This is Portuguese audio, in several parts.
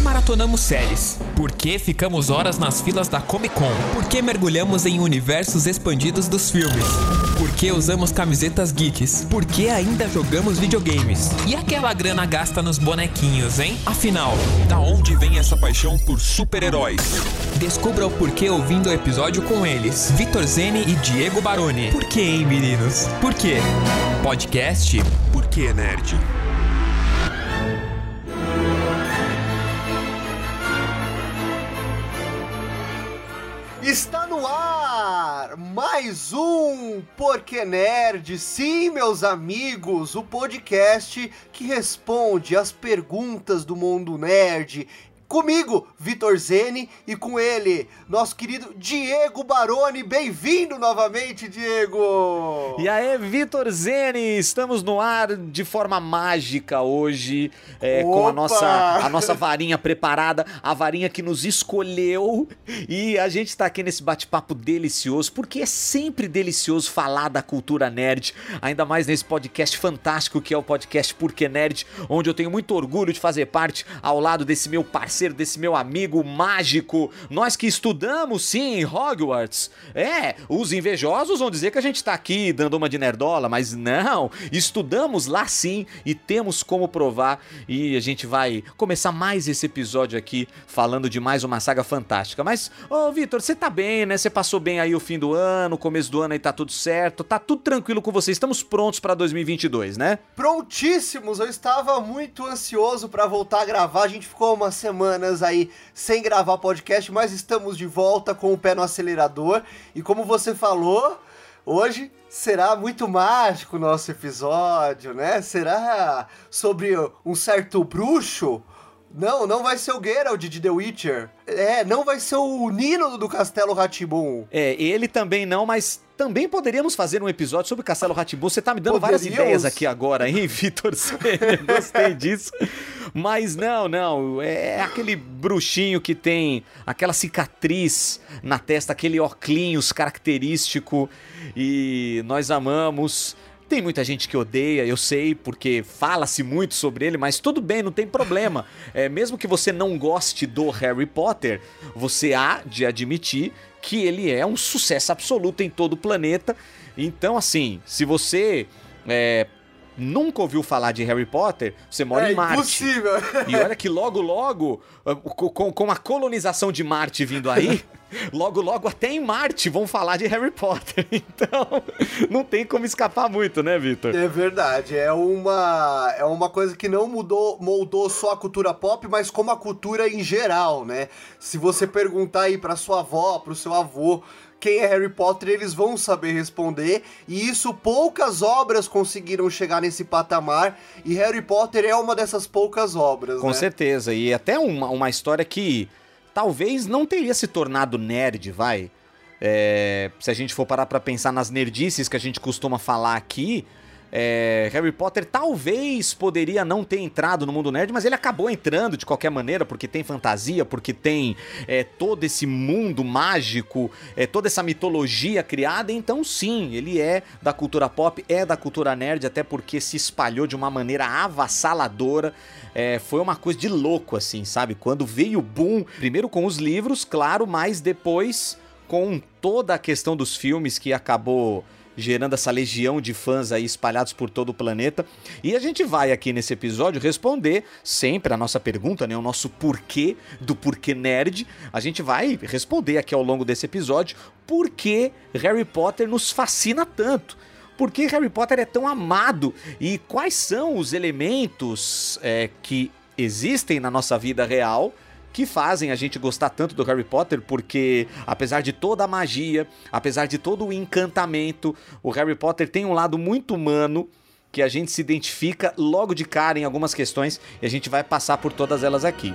maratonamos séries? Por que ficamos horas nas filas da Comic Con? Por que mergulhamos em universos expandidos dos filmes? Por que usamos camisetas geeks? Por que ainda jogamos videogames? E aquela grana gasta nos bonequinhos, hein? Afinal, da onde vem essa paixão por super-heróis? Descubra o porquê ouvindo o episódio com eles, Vitor Zene e Diego Baroni. Por que, hein, meninos? Por quê? Podcast Por que Nerd? Está no ar mais um Porquê Nerd. Sim, meus amigos, o podcast que responde as perguntas do mundo nerd Comigo, Vitor Zene, e com ele, nosso querido Diego Baroni. Bem-vindo novamente, Diego! E aí, Vitor Zene, estamos no ar de forma mágica hoje, é, com a nossa, a nossa varinha preparada, a varinha que nos escolheu, e a gente está aqui nesse bate-papo delicioso, porque é sempre delicioso falar da cultura nerd, ainda mais nesse podcast fantástico que é o podcast Porque Nerd, onde eu tenho muito orgulho de fazer parte ao lado desse meu parceiro parceiro, desse meu amigo mágico. Nós que estudamos, sim, em Hogwarts. É, os invejosos vão dizer que a gente tá aqui dando uma de nerdola, mas não. Estudamos lá sim e temos como provar. E a gente vai começar mais esse episódio aqui falando de mais uma saga fantástica. Mas, ô Vitor, você tá bem, né? Você passou bem aí o fim do ano, começo do ano aí tá tudo certo. Tá tudo tranquilo com você. Estamos prontos para 2022, né? Prontíssimos. Eu estava muito ansioso para voltar a gravar. A gente ficou uma semana semanas aí sem gravar podcast, mas estamos de volta com o pé no acelerador. E como você falou, hoje será muito mágico o nosso episódio, né? Será sobre um certo bruxo. Não, não vai ser o Geralt de The Witcher. É, não vai ser o Nino do Castelo Ratibum. É, ele também não, mas também poderíamos fazer um episódio sobre Castelo Ratibum. Você tá me dando Poderíamos? várias ideias aqui agora, hein, Vitor? Gostei disso. Mas não, não. É aquele bruxinho que tem aquela cicatriz na testa, aquele óculos característico. E nós amamos. Tem muita gente que odeia, eu sei, porque fala-se muito sobre ele, mas tudo bem, não tem problema. É, mesmo que você não goste do Harry Potter, você há de admitir que ele é um sucesso absoluto em todo o planeta. Então, assim, se você é, nunca ouviu falar de Harry Potter, você mora é em Marte. Impossível. E olha que logo, logo, ah, com, com a colonização de Marte vindo aí, logo, logo até em Marte vão falar de Harry Potter. Então, não tem como escapar muito, né, Victor? É verdade. É uma, é uma coisa que não mudou, moldou só a cultura pop, mas como a cultura em geral, né? Se você perguntar aí pra sua avó, pro seu avô, quem é Harry Potter, eles vão saber responder. E isso poucas obras conseguiram chegar nesse patamar. E Harry Potter é uma dessas poucas obras. Com né? certeza. E até uma, uma história que talvez não teria se tornado nerd, vai. É, se a gente for parar pra pensar nas nerdices que a gente costuma falar aqui, é, Harry Potter talvez poderia não ter entrado no mundo nerd, mas ele acabou entrando de qualquer maneira, porque tem fantasia, porque tem é, todo esse mundo mágico, é, toda essa mitologia criada. Então, sim, ele é da cultura pop, é da cultura nerd, até porque se espalhou de uma maneira avassaladora. É, foi uma coisa de louco, assim, sabe? Quando veio o boom, primeiro com os livros, claro, mas depois com toda a questão dos filmes que acabou gerando essa legião de fãs aí espalhados por todo o planeta. E a gente vai aqui nesse episódio responder sempre a nossa pergunta, né, o nosso porquê do porquê nerd. A gente vai responder aqui ao longo desse episódio por que Harry Potter nos fascina tanto. Por que Harry Potter é tão amado e quais são os elementos é, que existem na nossa vida real que fazem a gente gostar tanto do Harry Potter, porque apesar de toda a magia, apesar de todo o encantamento, o Harry Potter tem um lado muito humano que a gente se identifica logo de cara em algumas questões e a gente vai passar por todas elas aqui.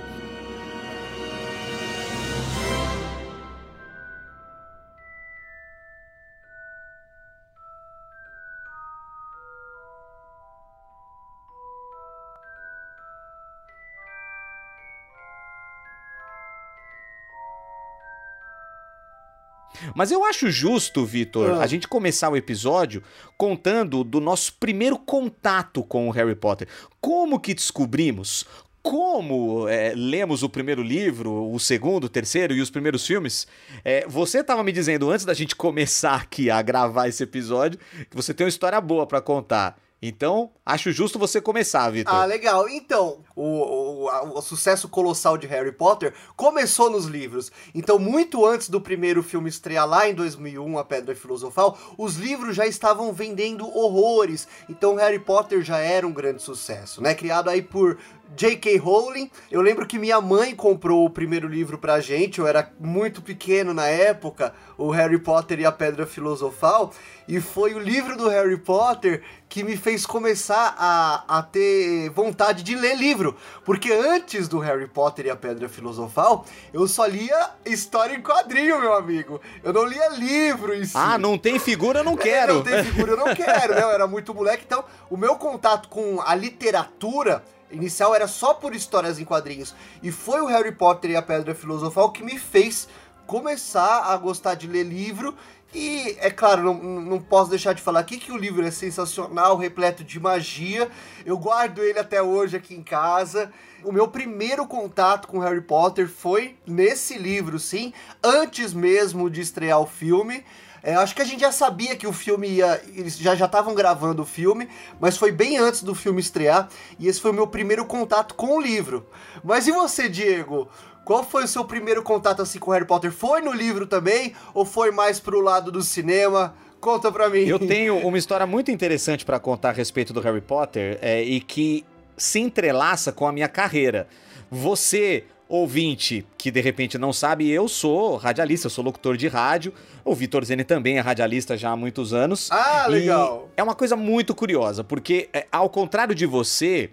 Mas eu acho justo, Vitor, ah. a gente começar o episódio contando do nosso primeiro contato com o Harry Potter. Como que descobrimos? como é, lemos o primeiro livro, o segundo, o terceiro e os primeiros filmes, é, você estava me dizendo antes da gente começar aqui a gravar esse episódio que você tem uma história boa para contar. Então, acho justo você começar, Vitor. Ah, legal. Então, o, o, o, sucesso colossal de Harry Potter começou nos livros. Então, muito antes do primeiro filme estrear lá em 2001, A Pedra Filosofal, os livros já estavam vendendo horrores. Então, Harry Potter já era um grande sucesso, né? Criado aí por J.K. Rowling. Eu lembro que minha mãe comprou o primeiro livro pra gente, eu era muito pequeno na época, o Harry Potter e a Pedra Filosofal, e foi o livro do Harry Potter que me fez começar a, a ter vontade de ler livro. Porque antes do Harry Potter e a Pedra Filosofal, eu só lia história em quadrinho, meu amigo. Eu não lia livro em si. Ah, não tem figura, eu não quero. não tem figura, eu não quero, né? Eu era muito moleque, então o meu contato com a literatura inicial era só por histórias em quadrinhos. E foi o Harry Potter e a Pedra Filosofal que me fez começar a gostar de ler livro. E é claro, não, não posso deixar de falar aqui que o livro é sensacional, repleto de magia. Eu guardo ele até hoje aqui em casa. O meu primeiro contato com Harry Potter foi nesse livro, sim, antes mesmo de estrear o filme. É, acho que a gente já sabia que o filme ia. Eles já estavam gravando o filme, mas foi bem antes do filme estrear. E esse foi o meu primeiro contato com o livro. Mas e você, Diego? Qual foi o seu primeiro contato assim com Harry Potter? Foi no livro também? Ou foi mais pro lado do cinema? Conta pra mim. Eu tenho uma história muito interessante para contar a respeito do Harry Potter é, e que se entrelaça com a minha carreira. Você ouvinte que de repente não sabe, eu sou radialista, eu sou locutor de rádio. O Vitor Zene também é radialista já há muitos anos. Ah, legal! é uma coisa muito curiosa, porque é, ao contrário de você,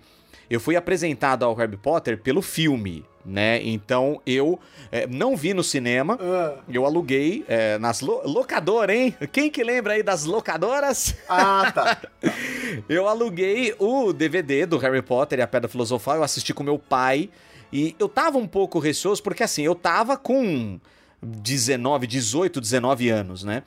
eu fui apresentado ao Harry Potter pelo filme. Né? Então eu é, não vi no cinema, uh. eu aluguei é, nas lo locadoras, hein? Quem que lembra aí das locadoras? Ah, tá. eu aluguei o DVD do Harry Potter e a Pedra Filosofal, eu assisti com meu pai. E eu tava um pouco receoso, porque assim, eu tava com 19, 18, 19 anos, né?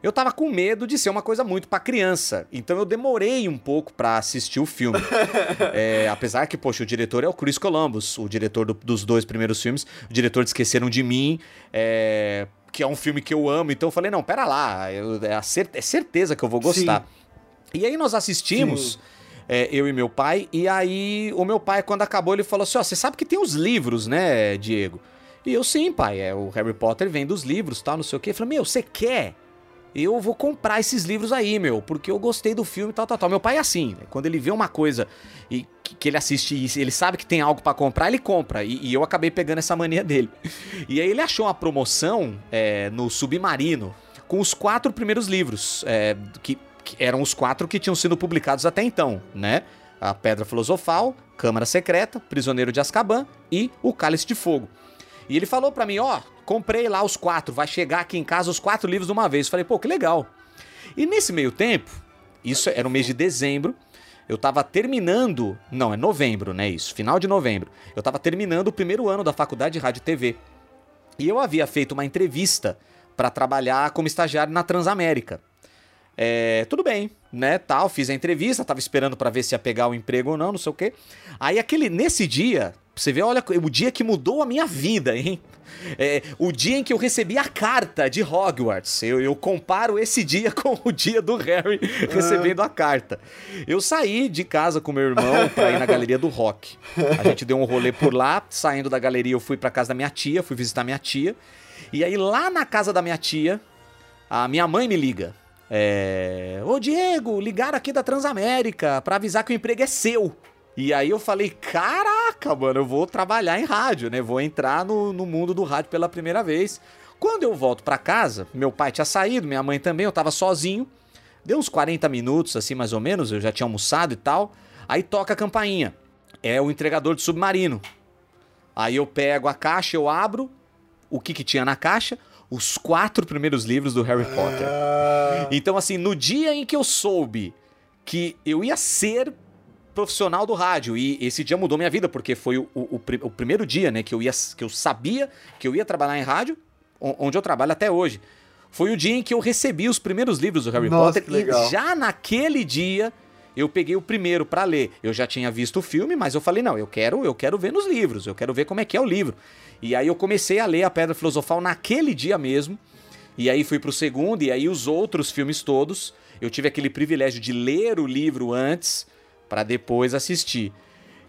Eu tava com medo de ser uma coisa muito para criança. Então eu demorei um pouco para assistir o filme. é, apesar que, poxa, o diretor é o Chris Columbus, o diretor do, dos dois primeiros filmes, o diretor de Esqueceram de Mim, é, que é um filme que eu amo. Então eu falei, não, pera lá, eu, é, é certeza que eu vou gostar. Sim. E aí nós assistimos. Sim é, eu e meu pai. E aí, o meu pai, quando acabou, ele falou assim: Ó, você sabe que tem os livros, né, Diego? E eu, sim, pai, é, o Harry Potter vem dos livros, tal, não sei o quê. Ele falou: Meu, você quer? Eu vou comprar esses livros aí, meu, porque eu gostei do filme, tal, tal, tal. Meu pai é assim, né? quando ele vê uma coisa e que, ele assiste e ele sabe que tem algo para comprar, ele compra. E, e, eu acabei pegando essa mania dele. E aí ele achou uma promoção é, no Submarino com os quatro primeiros livros, é, que eram os quatro que tinham sido publicados até então, né? A Pedra Filosofal, Câmara Secreta, Prisioneiro de Azkaban e O Cálice de Fogo. E ele falou para mim, ó, oh, comprei lá os quatro, vai chegar aqui em casa os quatro livros de uma vez. falei, pô, que legal. E nesse meio tempo, isso era o mês de dezembro, eu tava terminando, não, é novembro, né, isso, final de novembro. Eu tava terminando o primeiro ano da faculdade de rádio e TV. E eu havia feito uma entrevista para trabalhar como estagiário na Transamérica. É, tudo bem, né, tal, fiz a entrevista, tava esperando para ver se ia pegar o emprego ou não, não sei o quê. Aí aquele, nesse dia, você vê, olha, o dia que mudou a minha vida, hein? É, o dia em que eu recebi a carta de Hogwarts. Eu, eu comparo esse dia com o dia do Harry recebendo a carta. Eu saí de casa com meu irmão pra ir na galeria do rock. A gente deu um rolê por lá, saindo da galeria eu fui pra casa da minha tia, fui visitar minha tia. E aí lá na casa da minha tia, a minha mãe me liga. É... Ô Diego, ligaram aqui da Transamérica pra avisar que o emprego é seu. E aí eu falei, caraca, mano, eu vou trabalhar em rádio, né? Vou entrar no, no mundo do rádio pela primeira vez. Quando eu volto para casa, meu pai tinha saído, minha mãe também, eu tava sozinho. Deu uns 40 minutos, assim, mais ou menos, eu já tinha almoçado e tal. Aí toca a campainha. É o entregador de submarino. Aí eu pego a caixa, eu abro. O que que tinha na caixa? Os quatro primeiros livros do Harry Potter. Ah. Então, assim, no dia em que eu soube que eu ia ser profissional do rádio e esse dia mudou minha vida porque foi o, o, o, primeiro dia, né, que eu ia que eu sabia que eu ia trabalhar em rádio, onde eu trabalho até hoje. Foi o dia em que eu recebi os primeiros livros do Harry Nossa, Potter e já naquele dia eu peguei o primeiro para ler. Eu já tinha visto o filme, mas eu falei, não, eu quero, eu quero ver nos livros, eu quero ver como é que é o livro. E aí eu comecei a ler a Pedra Filosofal naquele dia mesmo. E aí fui pro segundo, e aí os outros filmes todos. Eu tive aquele privilégio de ler o livro antes para depois assistir.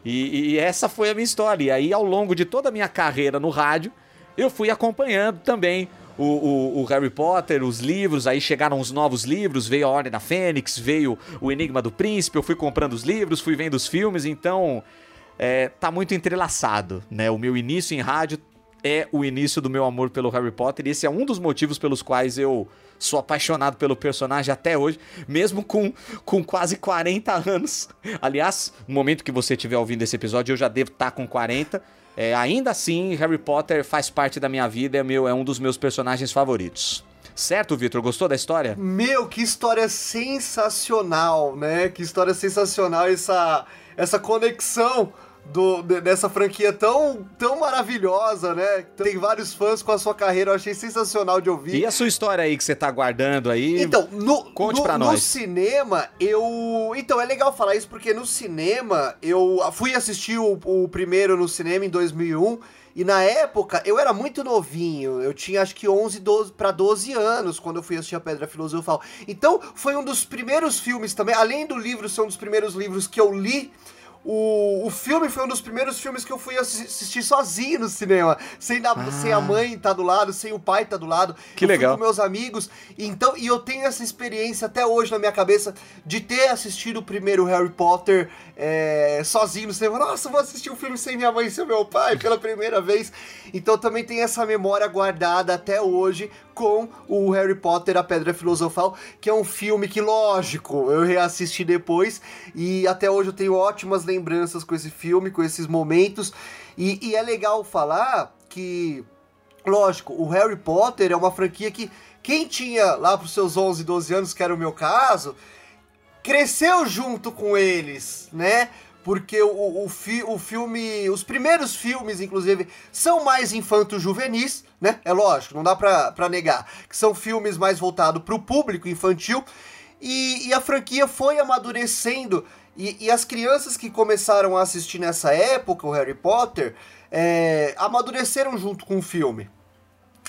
E, e, essa foi a minha história. E aí, ao longo de toda a minha carreira no rádio, eu fui acompanhando também o, o, o, Harry Potter, os livros, aí chegaram os novos livros, veio a Ordem da Fênix, veio o Enigma do Príncipe, eu fui comprando os livros, fui vendo os filmes, então é, tá muito entrelaçado, né? O meu início em rádio é o início do meu amor pelo Harry Potter, e esse é um dos motivos pelos quais eu sou apaixonado pelo personagem até hoje, mesmo com, com quase 40 anos. Aliás, no momento que você estiver ouvindo esse episódio, eu já devo estar tá com 40. É, ainda assim, Harry Potter faz parte da minha vida, é, meu, é um dos meus personagens favoritos. Certo, Vitor? Gostou da história? Meu, que história sensacional, né? Que história sensacional essa, essa conexão do, dessa franquia tão, tão maravilhosa, né? Tem vários fãs com a sua carreira, eu achei sensacional de ouvir. E a sua história aí que você tá guardando aí? Então, no, Conte no, pra nós. no cinema, eu. Então, é legal falar isso porque no cinema, eu fui assistir o, o primeiro no cinema em 2001. E na época, eu era muito novinho. Eu tinha acho que 11, 12 para 12 anos quando eu fui assistir a Pedra Filosofal. Então, foi um dos primeiros filmes também, além do livro ser um dos primeiros livros que eu li o, o filme foi um dos primeiros filmes que eu fui assistir sozinho no cinema. Sem, da, ah. sem a mãe estar tá do lado, sem o pai estar tá do lado. Que eu legal. com meus amigos. Então, e eu tenho essa experiência até hoje na minha cabeça de ter assistido o primeiro Harry Potter é, sozinho no cinema. Nossa, vou assistir um filme sem minha mãe e sem meu pai pela primeira vez. Então também tem essa memória guardada até hoje com o Harry Potter, a Pedra Filosofal, que é um filme que, lógico, eu reassisti depois e até hoje eu tenho ótimas lembranças com esse filme, com esses momentos. E, e é legal falar que, lógico, o Harry Potter é uma franquia que quem tinha lá para os seus 11, 12 anos, que era o meu caso, cresceu junto com eles, né? Porque o, o, fi, o filme, os primeiros filmes, inclusive, são mais infanto-juvenis, né? É lógico, não dá pra, pra negar. Que são filmes mais voltados pro público infantil. E, e a franquia foi amadurecendo. E, e, as crianças que começaram a assistir nessa época, o Harry Potter, é, amadureceram junto com o filme.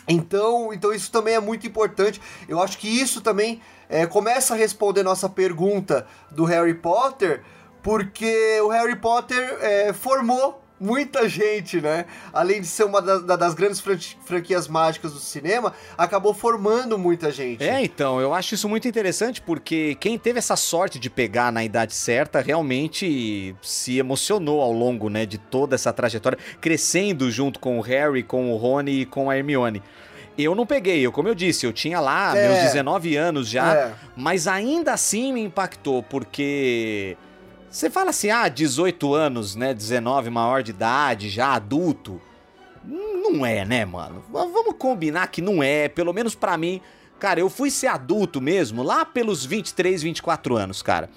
Então, então isso também é muito importante. Eu acho que isso também é, começa a responder nossa pergunta do Harry Potter porque o Harry Potter é, formou muita gente, né? Além de ser uma da, das grandes franquias mágicas do cinema, acabou formando muita gente. É, então, eu acho isso muito interessante porque quem teve essa sorte de pegar na idade certa realmente se emocionou ao longo, né, de toda essa trajetória, crescendo junto com o Harry, com o Rony e com a Hermione. Eu não peguei, eu, como eu disse, eu tinha lá é. meus 19 anos já, é. mas ainda assim me impactou, porque você fala assim, ah, 18 anos, né? 19, maior de idade, já adulto. Não é, né, mano? Vamos combinar que não é, pelo menos para mim. Cara, eu fui ser adulto mesmo lá pelos 23, 24 anos, cara.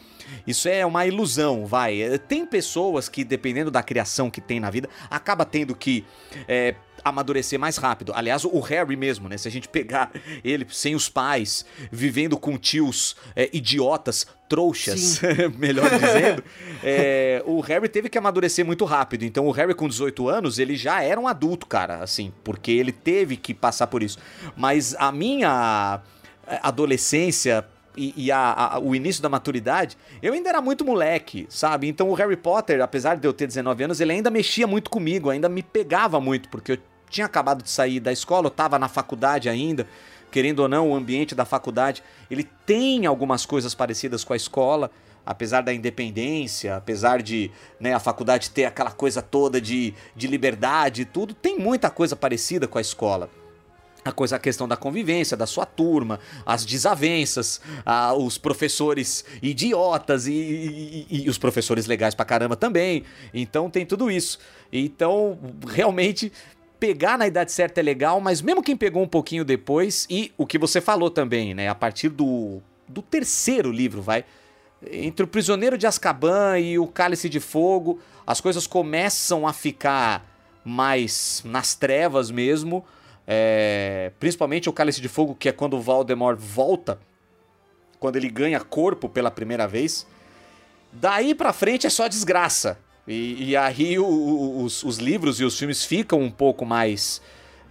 Isso é uma ilusão, vai. Tem pessoas que, dependendo da criação que tem na vida, acaba tendo que é, amadurecer mais rápido. Aliás, o Harry mesmo, né? Se a gente pegar ele sem os pais, vivendo com tios é, idiotas, trouxas, melhor dizendo, é, o Harry teve que amadurecer muito rápido. Então, o Harry com 18 anos, ele já era um adulto, cara, assim, porque ele teve que passar por isso. Mas a minha é, adolescência e, e a, a, o início da maturidade, eu ainda era muito moleque, sabe? Então o Harry Potter, apesar de eu ter 19 anos, ele ainda mexia muito comigo, ainda me pegava muito, porque eu tinha acabado de sair da escola, eu estava na faculdade ainda, querendo ou não, o ambiente da faculdade, ele tem algumas coisas parecidas com a escola, apesar da independência, apesar de né, a faculdade ter aquela coisa toda de, de liberdade e tudo, tem muita coisa parecida com a escola. A coisa a questão da convivência da sua turma as desavenças a, os professores idiotas e, e, e, os professores legais pra caramba também. Então tem tudo isso. Então realmente pegar na idade certa é legal, mas mesmo quem pegou um pouquinho depois, e o que você falou também, né? A partir do, do terceiro livro, vai. Entre o Prisioneiro de Azkaban e o Cálice de Fogo, as coisas começam a ficar mais nas trevas mesmo. É, principalmente o Cálice de Fogo, que é quando o Voldemort volta, quando ele ganha corpo pela primeira vez. Daí pra frente é só desgraça. E, e aí o, os, os, livros e os filmes ficam um pouco mais.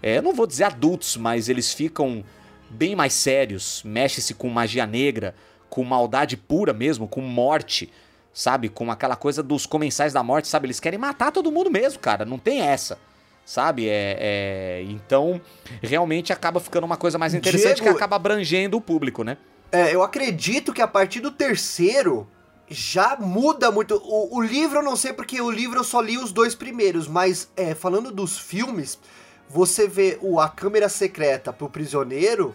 É, não vou dizer adultos, mas eles ficam bem mais sérios. Mexe-se com magia negra, com maldade pura mesmo, com morte, sabe? Com aquela coisa dos comensais da morte, sabe? Eles querem matar todo mundo mesmo, cara. Não tem essa. Sabe? É, é... Então, realmente acaba ficando uma coisa mais interessante Diego... que acaba abrangendo o público, né? É, eu acredito que a partir do terceiro já muda muito. O, o, livro eu não sei porque o livro eu só li os dois primeiros, mas é, falando dos filmes, você vê o A Câmera Secreta pro Prisioneiro,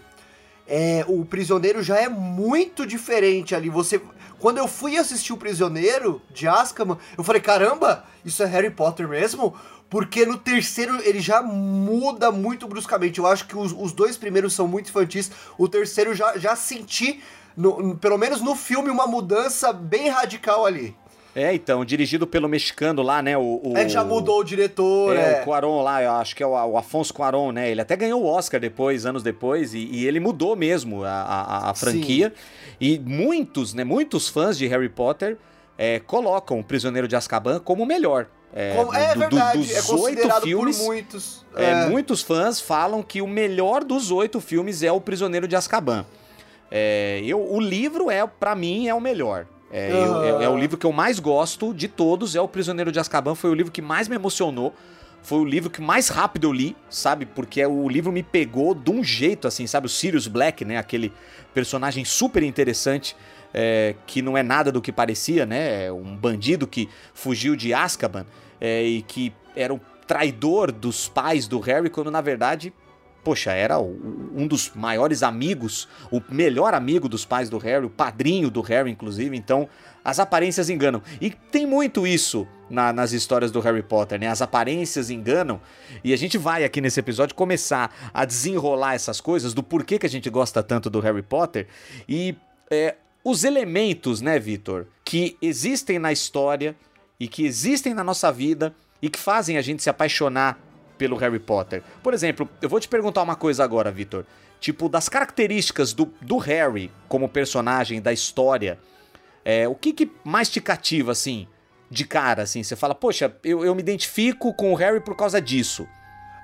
é, o Prisioneiro já é muito diferente ali. Você, quando eu fui assistir o Prisioneiro de Azkaban, eu falei caramba, isso é Harry Potter mesmo? Porque no terceiro ele já muda muito bruscamente. Eu acho que os, os dois primeiros são muito infantis. O terceiro já, já senti no, pelo menos no filme, uma mudança bem radical ali. É, então, dirigido pelo mexicano lá, né? O, o é, já mudou o diretor, é. é. o Cuaron lá, eu acho que é o, o Afonso Cuaron, né? Ele até ganhou o Oscar depois, anos depois, e, e ele mudou mesmo a, a, a franquia. Sim. E muitos, né? Muitos fãs de Harry Potter é, colocam o Prisioneiro de Azkaban como o melhor. É, como, é do, verdade, dos é oito filmes, muitos. É. é. muitos fãs falam que o melhor dos oito filmes é o Prisioneiro de Azkaban. É, eu, o livro é, para mim, é o melhor. É, eu, é, é, o livro que eu mais gosto de todos, é O Prisioneiro de Azkaban, foi o livro que mais me emocionou. Foi o livro que mais rápido eu li, sabe? Porque o livro me pegou de um jeito, assim, sabe? O Sirius Black, né? Aquele personagem super interessante, é, que não é nada do que parecia, né? É um bandido que fugiu de Azkaban é, e que era o traidor dos pais do Harry, quando na verdade poxa, era um dos maiores amigos, o melhor amigo dos pais do Harry, o padrinho do Harry, inclusive. Então, as aparências enganam. E tem muito isso na, nas histórias do Harry Potter, né? As aparências enganam. E a gente vai aqui nesse episódio começar a desenrolar essas coisas do porquê que a gente gosta tanto do Harry Potter e é, os elementos, né, Vitor, que existem na história e que existem na nossa vida e que fazem a gente se apaixonar pelo Harry Potter. Por exemplo, eu vou te perguntar uma coisa agora, Vitor. Tipo, das características do, do Harry como personagem da história, é, o que, que mais te cativa, assim, de cara, assim? Você fala, poxa, eu, eu me identifico com o Harry por causa disso.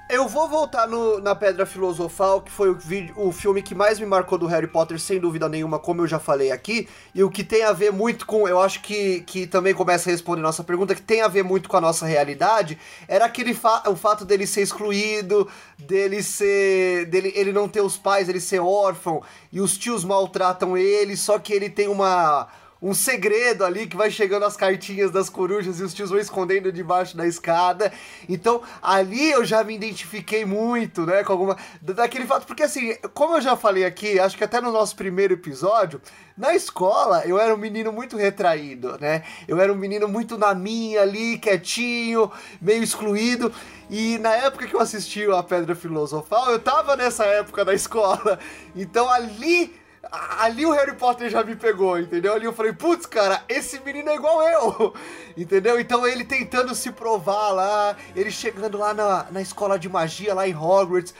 Eu vou voltar no, na Pedra Filosofal, que foi o, o filme que mais me marcou do Harry Potter, sem dúvida nenhuma, como eu já falei aqui. E o que tem a ver muito com. Eu acho que, que também começa a responder nossa pergunta, que tem a ver muito com a nossa realidade, era aquele fa o fato dele ser excluído, dele ser. dele ele não ter os pais, ele ser órfão, e os tios maltratam ele, só que ele tem uma um segredo ali que vai chegando as cartinhas das corujas e os tios vão escondendo debaixo da escada. Então, ali eu já me identifiquei muito, né, com alguma daquele fato, porque assim, como eu já falei aqui, acho que até no nosso primeiro episódio, na escola eu era um menino muito retraído, né? Eu era um menino muito na minha ali, quietinho, meio excluído. E na época que eu assisti a Pedra Filosofal, eu tava nessa época da escola. Então ali ali o Harry Potter já me pegou, entendeu? Ali eu falei, putz, cara, esse menino é igual eu, entendeu? Então ele tentando se provar lá, ele chegando lá na, na escola de magia, lá em Hogwarts,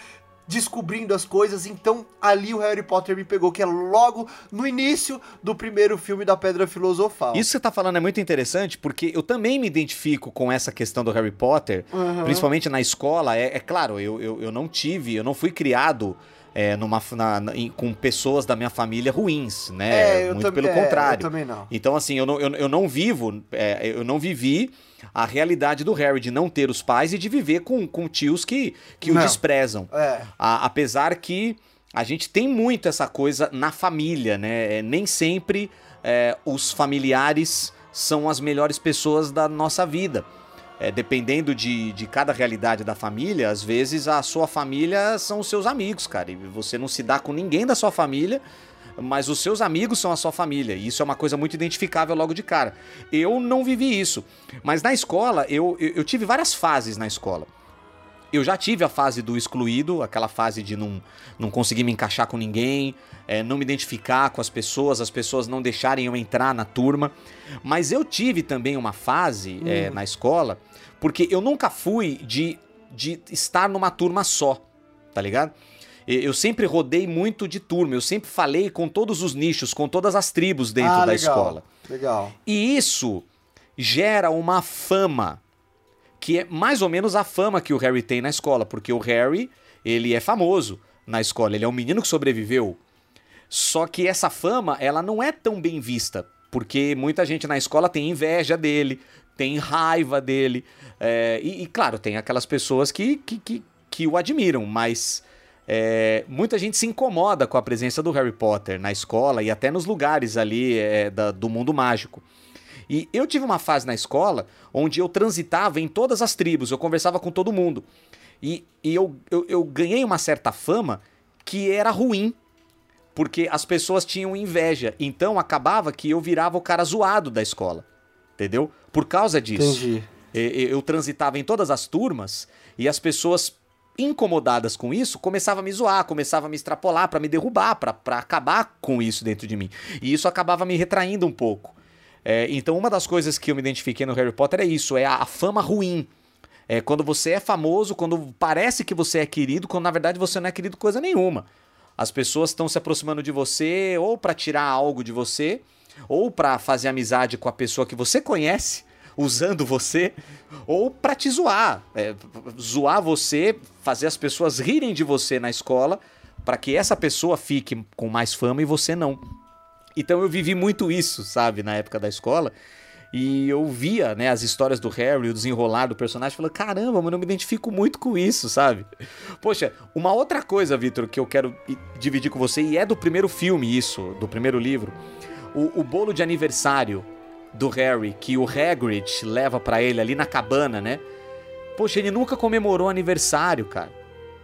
descobrindo as coisas. Então ali o Harry Potter me pegou, que é logo no início do primeiro filme da Pedra Filosofal. Isso que você tá falando é muito interessante, porque eu também me identifico com essa questão do Harry Potter, uhum. principalmente na escola. É, é claro, eu, eu, eu não tive, eu não fui criado é, numa, na, na, com pessoas da minha família ruins, né? É, Muito pelo é, contrário. Então, assim, eu não, eu, eu não vivo, é, eu não vivi a realidade do Harry de não ter os pais e de viver com, com tios que, que o desprezam. É. A, apesar que a gente tem muito essa coisa na família, né? É, nem sempre os familiares são as melhores pessoas da nossa vida é, dependendo de, de cada realidade da família, às vezes a sua família são os seus amigos, cara. E você não se dá com ninguém da sua família, mas os seus amigos são a sua família. E isso é uma coisa muito identificável logo de cara. Eu não vivi isso. Mas na escola, eu, eu, eu tive várias fases na escola. Eu já tive a fase do excluído, aquela fase de não, não conseguir me encaixar com ninguém, é, não me identificar com as pessoas, as pessoas não deixarem eu entrar na turma. Mas eu tive também uma fase hum. é, na escola porque eu nunca fui de, de estar numa turma só, tá ligado? Eu sempre rodei muito de turma, eu sempre falei com todos os nichos, com todas as tribos dentro ah, da legal, escola. Legal. E isso gera uma fama, que é mais ou menos a fama que o Harry tem na escola, porque o Harry, ele é famoso na escola, ele é um menino que sobreviveu. Só que essa fama, ela não é tão bem vista, porque muita gente na escola tem inveja dele, tem raiva dele, é, e, e, claro, tem aquelas pessoas que, que, que, que o admiram, mas é, muita gente se incomoda com a presença do Harry Potter na escola e até nos lugares ali é, da, do mundo mágico. E eu tive uma fase na escola onde eu transitava em todas as tribos, eu conversava com todo mundo. E, e eu, eu, eu ganhei uma certa fama que era ruim, porque as pessoas tinham inveja. Então acabava que eu virava o cara zoado da escola. Entendeu? Por causa disso. Entendi. Eu transitava em todas as turmas e as pessoas incomodadas com isso começavam a me zoar, começavam a me extrapolar para me derrubar, para acabar com isso dentro de mim. E isso acabava me retraindo um pouco. É, então, uma das coisas que eu me identifiquei no Harry Potter é isso: é a, fama ruim. É quando você é famoso, quando parece que você é querido, quando na verdade você não é querido coisa nenhuma. As pessoas estão se aproximando de você ou para tirar algo de você, ou para fazer amizade com a pessoa que você conhece, usando você, ou para te zoar. É, zoar você, fazer as pessoas rirem de você na escola, para que essa pessoa fique com mais fama e você não. Então eu vivi muito isso, sabe, na época da escola. E eu via, né, as histórias do Harry, o desenrolar do personagem, falando, caramba, mas eu me identifico muito com isso, sabe? Poxa, uma outra coisa, Vitor, que eu quero dividir com você, e é do primeiro filme isso, do primeiro livro, o, o bolo de aniversário do Harry, que o Hagrid leva para ele ali na cabana, né? Poxa, ele nunca comemorou aniversário, cara.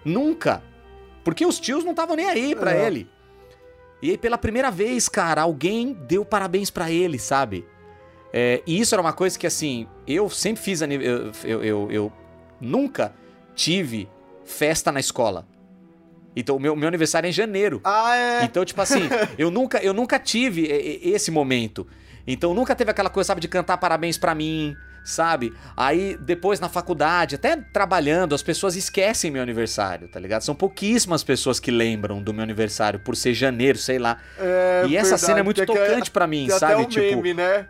Nunca. Porque os tios não estavam nem aí pra é. ele. E aí, pela primeira vez, cara, alguém deu parabéns para ele, sabe? É, e isso era uma coisa que, assim, eu sempre fiz. Eu, eu, eu, eu nunca tive festa na escola. Então, o meu, meu aniversário é em janeiro. Ah, é? Então, tipo assim, eu nunca, eu nunca tive esse momento. Então, nunca teve aquela coisa, sabe, de cantar parabéns para mim, sabe? Aí, depois na faculdade, até trabalhando, as pessoas esquecem meu aniversário, tá ligado? São pouquíssimas pessoas que lembram do meu aniversário por ser janeiro, sei lá. É, e essa verdade, cena é muito tocante para mim, sabe? Até um tipo, meme, né?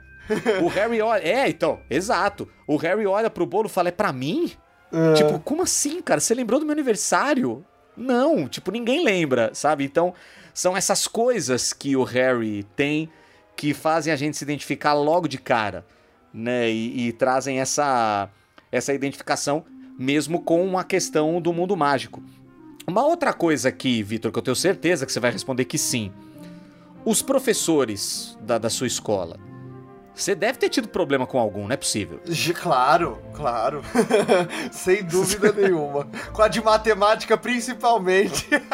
o Harry olha. É, então, exato. O Harry olha pro bolo e fala: é pra mim? É. Tipo, como assim, cara? Você lembrou do meu aniversário? Não, tipo, ninguém lembra, sabe? Então, são essas coisas que o Harry tem que fazem a gente se identificar logo de cara, né? E, e trazem essa, essa identificação mesmo com a questão do mundo mágico. Uma outra coisa aqui, Vitor, que eu tenho certeza que você vai responder que sim. Os professores da, da sua escola, você deve ter tido problema com algum, não é possível. Claro, claro. Sem dúvida nenhuma. Com a de matemática, principalmente.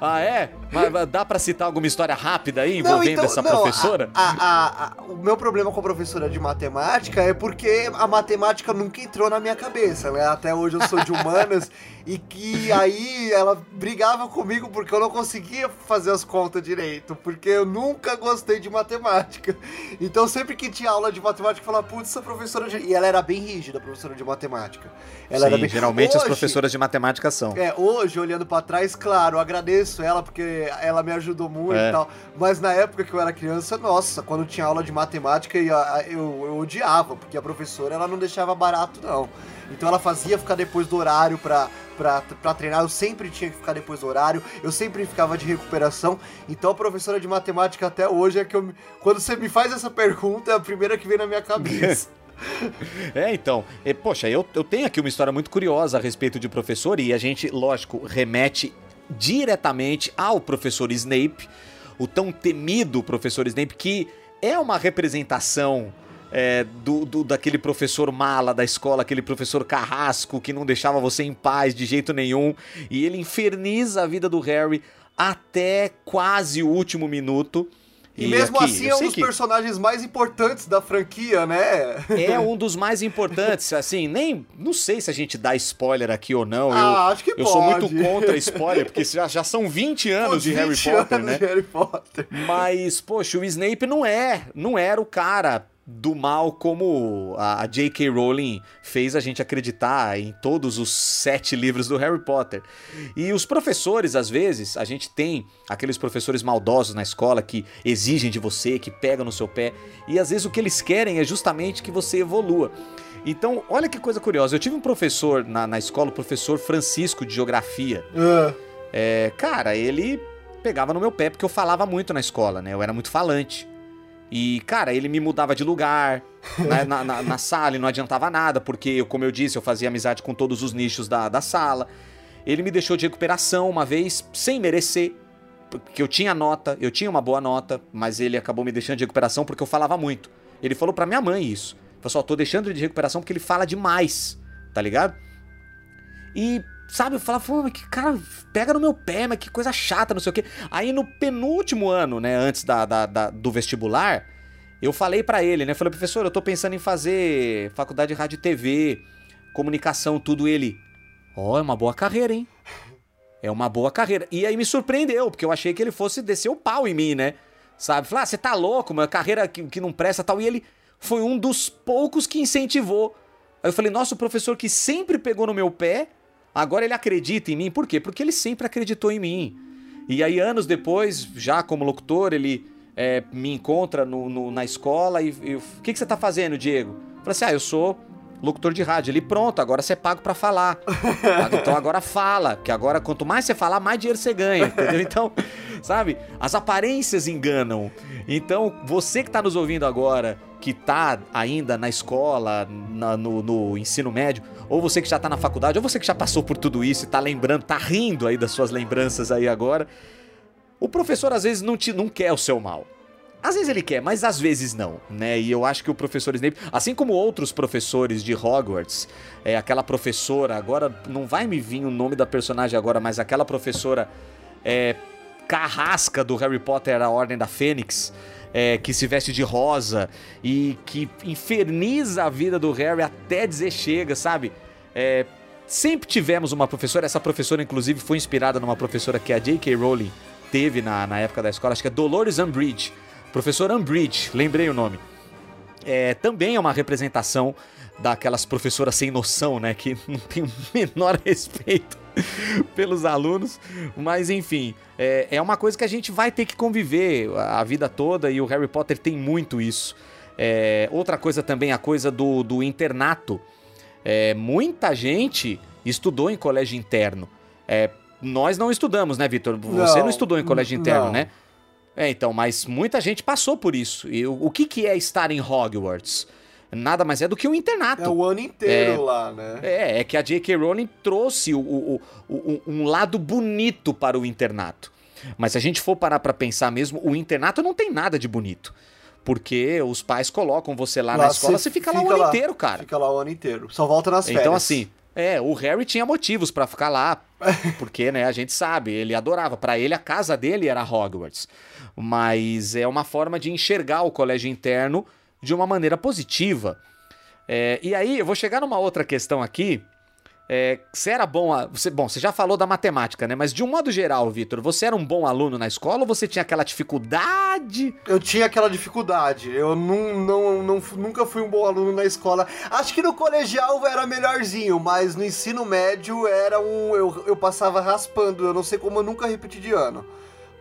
ah, é? Mas dá para citar alguma história rápida aí envolvendo não, então, essa não, professora? A, a, a, o meu problema com a professora de matemática é porque a matemática nunca entrou na minha cabeça, né? Até hoje eu sou de humanas e que aí ela brigava comigo porque eu não conseguia fazer as contas direito, porque eu nunca gostei de matemática. Então sempre que tinha aula de matemática, eu falava, putz, essa professora. De... E ela era bem rígida, professora de matemática. Ela Sim, bem... geralmente hoje, as professoras de matemática são. É, hoje, olhando para trás, claro, eu agradeço ela porque ela me ajudou muito é. e tal. Mas na época que eu era criança, nossa, quando tinha aula de matemática, eu, eu, eu odiava, porque a professora ela não deixava barato, não. Então ela fazia ficar depois do horário pra, pra, pra treinar, eu sempre tinha que ficar depois do horário, eu sempre ficava de recuperação. Então a professora de matemática até hoje é que eu. Quando você me faz essa pergunta, é a primeira que vem na minha cabeça. É, então, e, poxa, eu, eu tenho aqui uma história muito curiosa a respeito de professor e a gente, lógico, remete diretamente ao professor Snape, o tão temido professor Snape, que é uma representação é, do, do, daquele professor mala da escola, aquele professor carrasco que não deixava você em paz de jeito nenhum, e ele inferniza a vida do Harry até quase o último minuto. E, e mesmo aqui, assim é um dos que... personagens mais importantes da franquia, né? É um dos mais importantes, assim, nem. Não sei se a gente dá spoiler aqui ou não. Ah, eu, acho que eu pode. sou muito contra spoiler, porque já, já são 20 anos de 20 Harry Potter, anos né? De Harry Potter. Mas, poxa, o Snape não é. Não era o cara do mal como a J.K. Rowling fez a gente acreditar em todos os sete livros do Harry Potter. E os professores, às vezes, a gente tem aqueles professores maldosos na escola que exigem de você, que pegam no seu pé, e às vezes o que eles querem é justamente que você evolua. Então, olha que coisa curiosa. Eu tive um professor na, na escola, o professor Francisco de Geografia. Ah, É, cara, ele pegava no meu pé porque eu falava muito na escola, né? Eu era muito falante. E, cara, ele me mudava de lugar na, na- na- na sala e não adiantava nada, porque, como eu disse, eu fazia amizade com todos os nichos da, da sala. Ele me deixou de recuperação uma vez, sem merecer, porque eu tinha nota, eu tinha uma boa nota, mas ele acabou me deixando de recuperação porque eu falava muito. Ele falou pra minha mãe isso. Falou só, tô deixando ele de recuperação porque ele fala demais, tá ligado? E, sabe, eu falava, pô, mas que cara, pega no meu pé, mas que coisa chata, não sei o quê. Aí no penúltimo ano, né, antes da, da- da- do vestibular, eu falei pra ele, né, falei, professor, eu tô pensando em fazer faculdade de rádio e TV, comunicação, tudo. Ele, ó, é uma boa carreira, hein? É uma boa carreira. E aí me surpreendeu, porque eu achei que ele fosse descer o pau em mim, né? Sabe? Falar, ah, você tá louco, uma carreira que, que não presta tal. E ele foi um dos poucos que incentivou. Aí eu falei, nossa, o professor que sempre pegou no meu pé, agora ele acredita em mim. Por quê? Porque ele sempre acreditou em mim. E aí, anos depois, já como locutor, ele é, me encontra no- no- na escola e, o que, que você tá fazendo, Diego? Eu falei assim, ah, eu sou locutor de rádio. Ele, pronto, agora você é pago pra falar. então agora fala, que agora quanto mais você falar, mais dinheiro você ganha, entendeu? Então, sabe? As aparências enganam. Então, você que tá nos ouvindo agora, que tá ainda na escola, na- no, no ensino médio, ou você que já tá na faculdade, ou você que já passou por tudo isso e tá lembrando, tá rindo aí das suas lembranças aí agora, o professor às vezes não, te, não quer o seu mal. Às vezes ele quer, mas às vezes não, né? E eu acho que o professor Snape, assim como outros professores de Hogwarts, é aquela professora, agora não vai me vir o nome da personagem agora, mas aquela professora é, carrasca do Harry Potter a Ordem da Fênix, é, que se veste de rosa e que inferniza a vida do Harry até dizer chega, sabe? É, sempre tivemos uma professora, essa professora inclusive foi inspirada numa professora que a J.K. Rowling teve na, na época da escola, acho que é Dolores Umbridge. Professor Umbridge, lembrei o nome. É, também é uma representação daquelas professoras sem noção, né? Que não tem o menor respeito pelos alunos. Mas enfim, é, é uma coisa que a gente vai ter que conviver a vida toda e o Harry Potter tem muito isso. É, outra coisa também, a coisa do, do internato. É, muita gente estudou em colégio interno. É, nós não estudamos, né, Vitor? Você não, Não, estudou em colégio interno, não. né? É, então, mas muita gente passou por isso. E o, o que, que é estar em Hogwarts? Nada mais é do que um internato. é o ano inteiro É. lá, né? É, é que a J.K. Rowling trouxe o, o- o- um lado bonito para o internato. Mas se a gente for parar pra pensar mesmo, o internato não tem nada de bonito. Porque os pais colocam você lá, na escola, você fica, lá o ano inteiro, cara. Fica lá o ano inteiro. Só volta nas férias. Então, assim, é, o Harry tinha motivos pra ficar lá, porque, né, a gente sabe, ele adorava. Pra ele, a casa dele era Hogwarts. Mas é uma forma de enxergar o colégio interno de uma maneira positiva. É, e aí, eu vou chegar numa outra questão aqui. É, você era bom, a- você, bom, você já falou da matemática, né? Mas de um modo geral, Vitor, você era um bom aluno na escola ou você tinha aquela dificuldade? Eu tinha aquela dificuldade. Eu não, não, não, nunca fui um bom aluno na escola. Acho que no colegial eu era melhorzinho, mas no ensino médio era um. Eu, eu passava raspando. Eu não sei como eu nunca repeti de ano.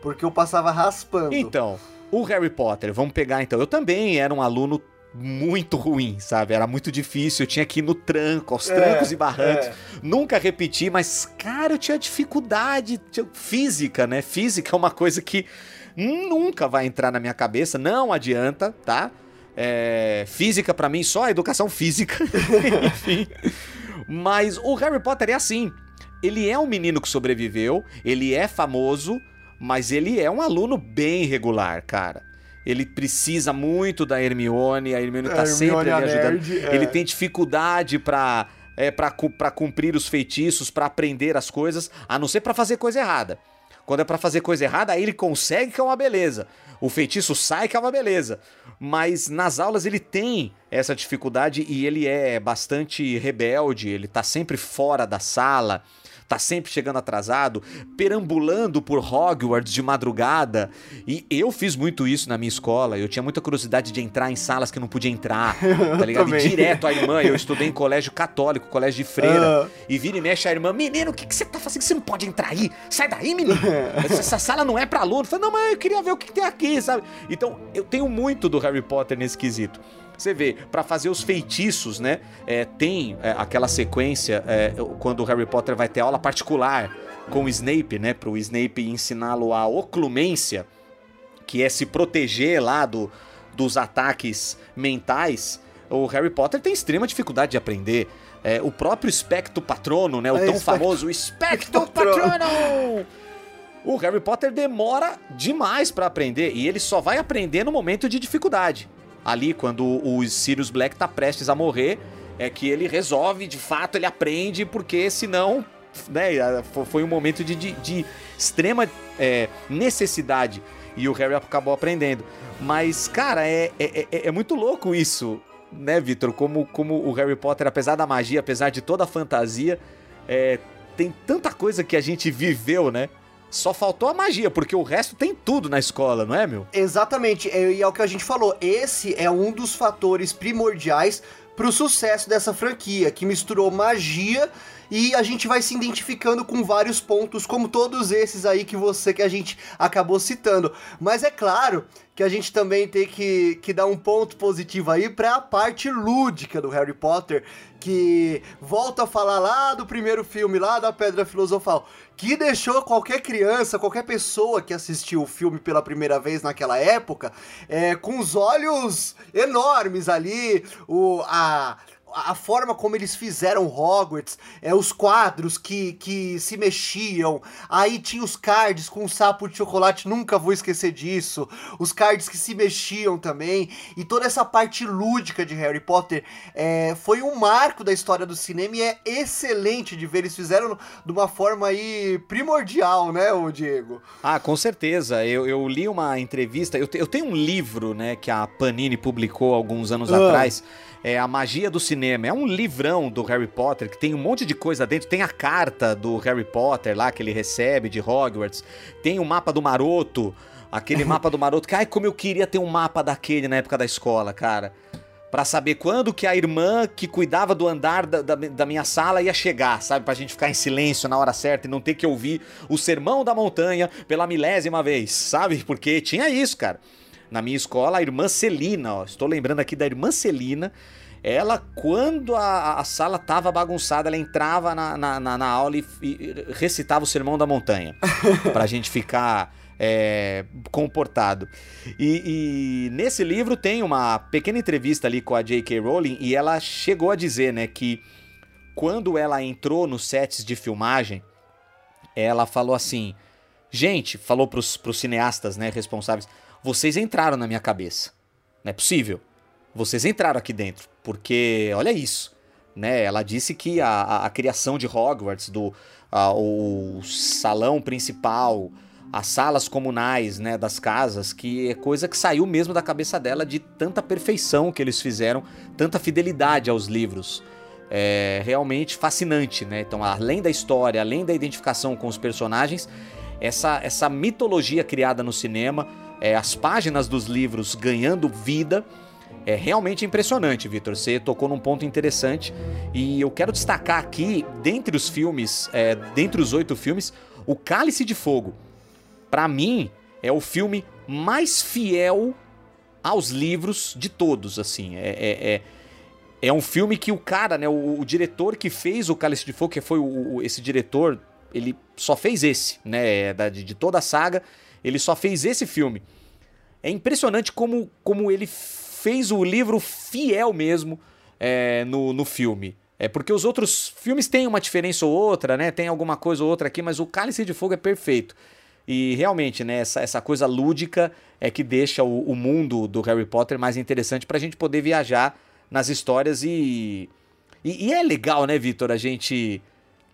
Porque eu passava raspando. Então, o Harry Potter, vamos pegar então. Eu também era um aluno muito ruim, sabe? Era muito difícil, eu tinha que ir no tranco, aos É, trancos e barrancos. é. Nunca repeti, mas, cara, eu tinha dificuldade. tinha- Física, né? Física é uma coisa que nunca vai entrar na minha cabeça, não adianta, tá? É, física, pra mim, só a educação física. Enfim. Mas o Harry Potter é assim. Ele é um menino que sobreviveu, ele é famoso, mas ele é um aluno bem regular, cara. Ele precisa muito da Hermione, a Hermione tá A sempre Hermione, ali a ajudando. nerd, é. Ele tem dificuldade pra, é, pra cumprir os feitiços, pra aprender as coisas, a não ser pra fazer coisa errada. Quando é para fazer coisa errada, aí ele consegue, que é uma beleza. O feitiço sai, que é uma beleza. Mas nas aulas ele tem essa dificuldade e ele é bastante rebelde, ele tá sempre fora da sala tá sempre chegando atrasado, perambulando por Hogwarts de madrugada. E eu fiz muito isso na minha escola. Eu tinha muita curiosidade de entrar em salas que não podia entrar, tá ligado? E direto a irmã, eu estudei em colégio católico, colégio de freira. Uh. E vira e mexe a irmã, menino, o que, que você tá fazendo? Você não pode entrar aí? Sai daí, menino! Essa sala não é pra aluno. Eu falei, não, mas eu queria ver o que, que tem aqui, sabe? Então, eu tenho muito do Harry Potter nesse quesito. Você vê, para fazer os feitiços, né? É, tem é, aquela sequência é, quando o Harry Potter vai ter aula particular com o Snape, né? Para o Snape ensiná-lo a oclumência, que é se proteger lá do, dos ataques mentais. O Harry Potter tem extrema dificuldade de aprender. É, o próprio Specto Patrono, né? O é, tão famoso Specto Patrono! O Harry Potter demora demais para aprender e ele só vai aprender no momento de dificuldade ali quando o Sirius Black tá prestes a morrer, é que ele resolve, de fato, ele aprende, porque senão, né, foi um momento de, de, de extrema é, necessidade e o Harry acabou aprendendo. Mas, cara, é, é, é, é muito louco isso, né, Victor? Como, como o Harry Potter, apesar da magia, apesar de toda a fantasia, é, tem tanta coisa que a gente viveu, né? Só faltou a magia, porque o resto tem tudo na escola, não é, meu? Exatamente, é, e é o que a gente falou. Esse é um dos fatores primordiais para o sucesso dessa franquia, que misturou magia e a gente vai se identificando com vários pontos, como todos esses aí que você que a gente acabou citando. Mas é claro que a gente também tem que, que dar um ponto positivo aí para a parte lúdica do Harry Potter, que volta a falar lá do primeiro filme, lá da Pedra Filosofal, que deixou qualquer criança, qualquer pessoa que assistiu o filme pela primeira vez naquela época, é, com os olhos enormes ali, o, a, a forma como eles fizeram Hogwarts, é, os quadros que, que se mexiam, aí tinha os cards com o sapo de chocolate, nunca vou esquecer disso, os cards que se mexiam também, e toda essa parte lúdica de Harry Potter é, foi um marco da história do cinema e é excelente de ver, eles fizeram de uma forma aí primordial, né, o Diego? Ah, com certeza, eu, eu li uma entrevista, eu, te, eu tenho um livro, né, que a Panini publicou alguns anos ah. atrás, é A Magia do Cinema. É um livrão do Harry Potter que tem um monte de coisa dentro. Tem a carta do Harry Potter lá que ele recebe de Hogwarts. Tem o mapa do Maroto. Aquele mapa do Maroto. Ai, como eu queria ter um mapa daquele na época da escola, cara. Pra saber quando que a irmã que cuidava do andar da, da, da, minha sala ia chegar, sabe? Pra gente ficar em silêncio na hora certa e não ter que ouvir o sermão da montanha pela milésima vez, sabe? Porque tinha isso, cara na minha escola, a irmã Celina, ó, estou lembrando aqui da irmã Celina, ela, quando a, a sala tava bagunçada, ela entrava na, na, na, na aula e, e, recitava o Sermão da Montanha, pra gente ficar é, comportado. E, e, nesse livro tem uma pequena entrevista ali com a J.K. Rowling e ela chegou a dizer, né, que quando ela entrou nos sets de filmagem, ela falou assim, gente, falou pros, pros cineastas, né, responsáveis, vocês entraram na minha cabeça. Não é possível. Vocês entraram aqui dentro. Porque, olha isso. Né? Ela disse que a, a, a criação de Hogwarts, do a, o salão principal, as salas comunais né, das casas, que é coisa que saiu mesmo da cabeça dela de tanta perfeição que eles fizeram, tanta fidelidade aos livros. É realmente fascinante, né? Então, além da história, além da identificação com os personagens, essa, essa mitologia criada no cinema é, as páginas dos livros ganhando vida. É realmente impressionante, Vitor. Você tocou num ponto interessante e eu quero destacar aqui, dentre os filmes, é, dentre os oito filmes, o Cálice de Fogo. Para mim, é o filme mais fiel aos livros de todos, assim. É, é, é, é um filme que o cara, né, o, o, diretor que fez o Cálice de Fogo, que foi o, o, esse diretor, ele só fez esse, né, da, de, de toda a saga. Ele só fez esse filme. É impressionante como, como ele fez o livro fiel mesmo é, no, no filme. É porque os outros filmes têm uma diferença ou outra, né? Tem alguma coisa ou outra aqui, mas o Cálice de Fogo é perfeito. E realmente, né, essa, essa coisa lúdica é que deixa o, o mundo do Harry Potter mais interessante para a gente poder viajar nas histórias e, e, e é legal, né, Vitor, a gente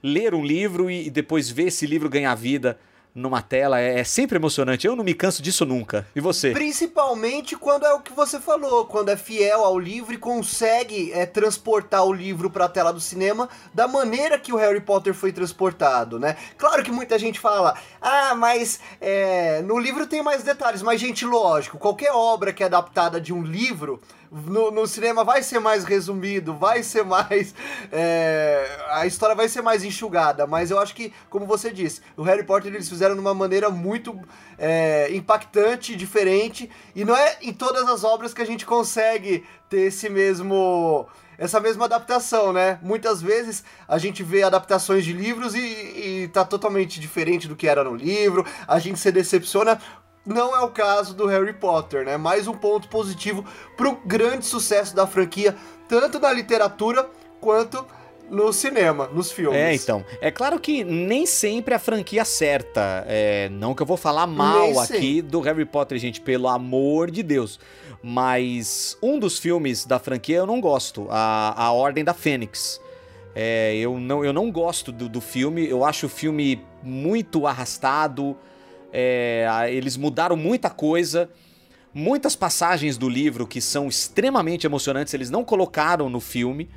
ler um livro e depois ver esse livro ganhar vida numa tela é, é, sempre emocionante. Eu não me canso disso nunca. E você? Principalmente quando é o que você falou, quando é fiel ao livro e consegue é, transportar o livro para a tela do cinema da maneira que o Harry Potter foi transportado, né? Claro que muita gente fala, ah, mas é, no livro tem mais detalhes, mas gente, lógico, qualquer obra que é adaptada de um livro no, no, cinema vai ser mais resumido, vai ser mais. É, a história vai ser mais enxugada, mas eu acho que, como você disse, o Harry Potter eles fizeram de uma maneira muito é, impactante, diferente, e não é em todas as obras que a gente consegue ter esse mesmo essa mesma adaptação, né? Muitas vezes a gente vê adaptações de livros e, e tá totalmente diferente do que era no livro, a gente se decepciona não é o caso do Harry Potter, né? Mais um ponto positivo para o grande sucesso da franquia, tanto na literatura quanto no cinema, nos filmes. É, então. É claro que nem sempre a franquia acerta. É, não que eu vou falar mal aqui do Harry Potter, gente, pelo amor de Deus. Mas um dos filmes da franquia eu não gosto, a, a Ordem da Fênix. É, eu, não, eu não gosto do, do filme, eu acho o filme muito arrastado. É, eles mudaram muita coisa. Muitas passagens do livro que são extremamente emocionantes, eles não colocaram no filme.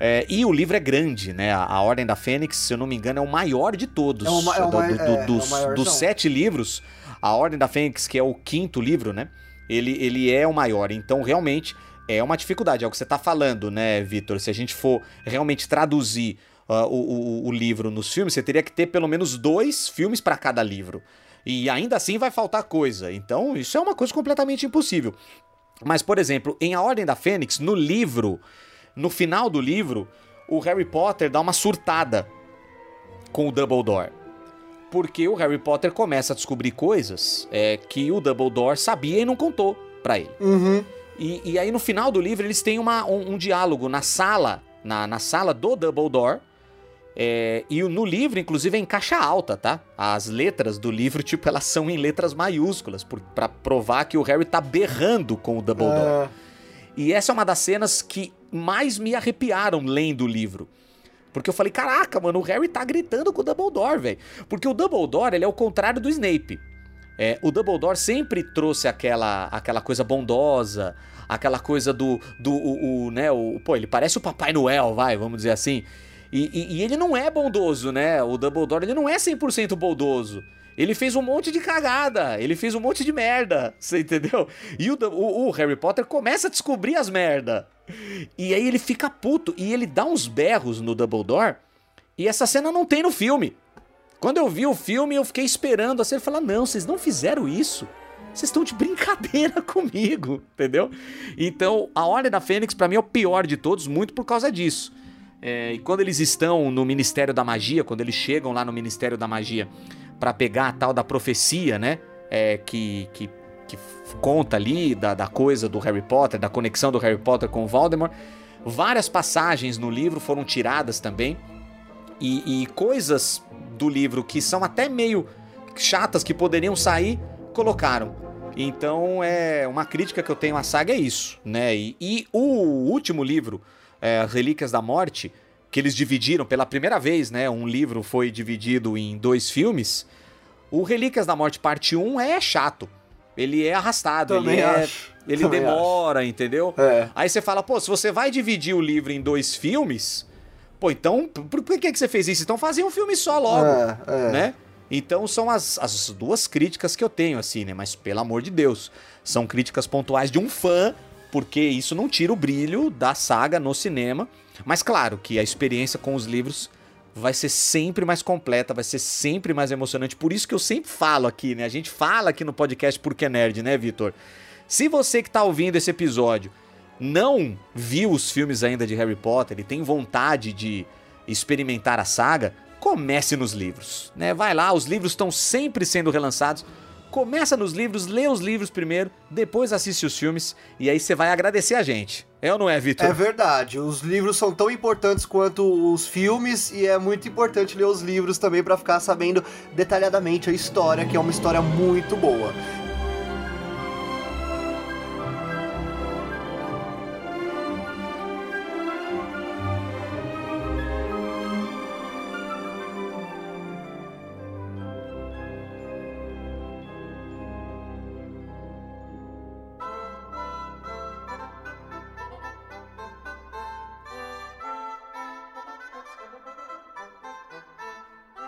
É, e o livro é grande, né? A, Ordem da Fênix, se eu não me engano, é o maior de todos. É uma, é uma, do, do, é, dos, é dos sete livros, a Ordem da Fênix, que é o quinto livro, né? Ele, ele é o maior. Então, realmente, é uma dificuldade. É o que você está falando, né, Vitor? Se a gente for realmente traduzir uh, o, o, o livro nos filmes, você teria que ter pelo menos dois filmes para cada livro. E ainda assim vai faltar coisa. Então, isso é uma coisa completamente impossível. Mas, por exemplo, em A Ordem da Fênix, no livro, no final do livro, o Harry Potter dá uma surtada com o Dumbledore. Porque o Harry Potter começa a descobrir coisas é, que o Dumbledore sabia e não contou para ele. Uhum. E, e, aí no final do livro eles têm uma, um, um diálogo na sala, na, na sala do Dumbledore, é, e no livro, inclusive, é em caixa alta, tá? As letras do livro, tipo, elas são em letras maiúsculas, para provar que o Harry tá berrando com o Dumbledore. É. E essa é uma das cenas que mais me arrepiaram lendo o livro. Porque eu falei, caraca, mano, o Harry tá gritando com o Dumbledore, velho. Porque o Dumbledore, ele é o contrário do Snape. É, o Dumbledore sempre trouxe aquela, aquela coisa bondosa, aquela coisa do, do o, o, né, o, pô, ele parece o Papai Noel, vai, vamos dizer assim. E, e, e, ele não é bondoso, né? O Dumbledore, ele não é 100% bondoso. Ele fez um monte de cagada, ele fez um monte de merda, você entendeu? E o, o, o Harry Potter começa a descobrir as merda. E aí ele fica puto e ele dá uns berros no Dumbledore. E essa cena não tem no filme. Quando eu vi o filme, eu fiquei esperando assim, ele falar: "Não, vocês não fizeram isso. Vocês estão de brincadeira comigo", entendeu? Então, a Ordem da Fênix para mim é o pior de todos, muito por causa disso. É, e quando eles estão no Ministério da Magia, quando eles chegam lá no Ministério da Magia para pegar a tal da profecia, né? É, que, que, que, conta ali da, da coisa do Harry Potter, da conexão do Harry Potter com o Voldemort. Várias passagens no livro foram tiradas também. E, e coisas do livro que são até meio chatas, que poderiam sair, colocaram. Então, é uma crítica que eu tenho à saga é isso, né? E, e o último livro, é, Relíquias da Morte, que eles dividiram pela primeira vez, né? Um livro foi dividido em dois filmes. O Relíquias da Morte Parte 1 é chato. Ele é arrastado, Também ele é. Ele Também demora, acho. entendeu? É. Aí você fala, pô, se você vai dividir o livro em dois filmes, pô, então por, por que, que você fez isso? Então fazia um filme só logo, é, é. né? Então são as, as duas críticas que eu tenho, assim, né? Mas pelo amor de Deus, são críticas pontuais de um fã porque isso não tira o brilho da saga no cinema. Mas claro que a experiência com os livros vai ser sempre mais completa, vai ser sempre mais emocionante. Por isso que eu sempre falo aqui, né? A gente fala aqui no podcast Porque Nerd, né, Vitor? Se você que está ouvindo esse episódio não viu os filmes ainda de Harry Potter e tem vontade de experimentar a saga, comece nos livros, né? Vai lá, os livros estão sempre sendo relançados começa nos livros, lê os livros primeiro, depois assiste os filmes e aí você vai agradecer a gente. É ou não é, Vitor? É verdade. Os livros são tão importantes quanto os filmes e é muito importante ler os livros também para ficar sabendo detalhadamente a história, que é uma história muito boa.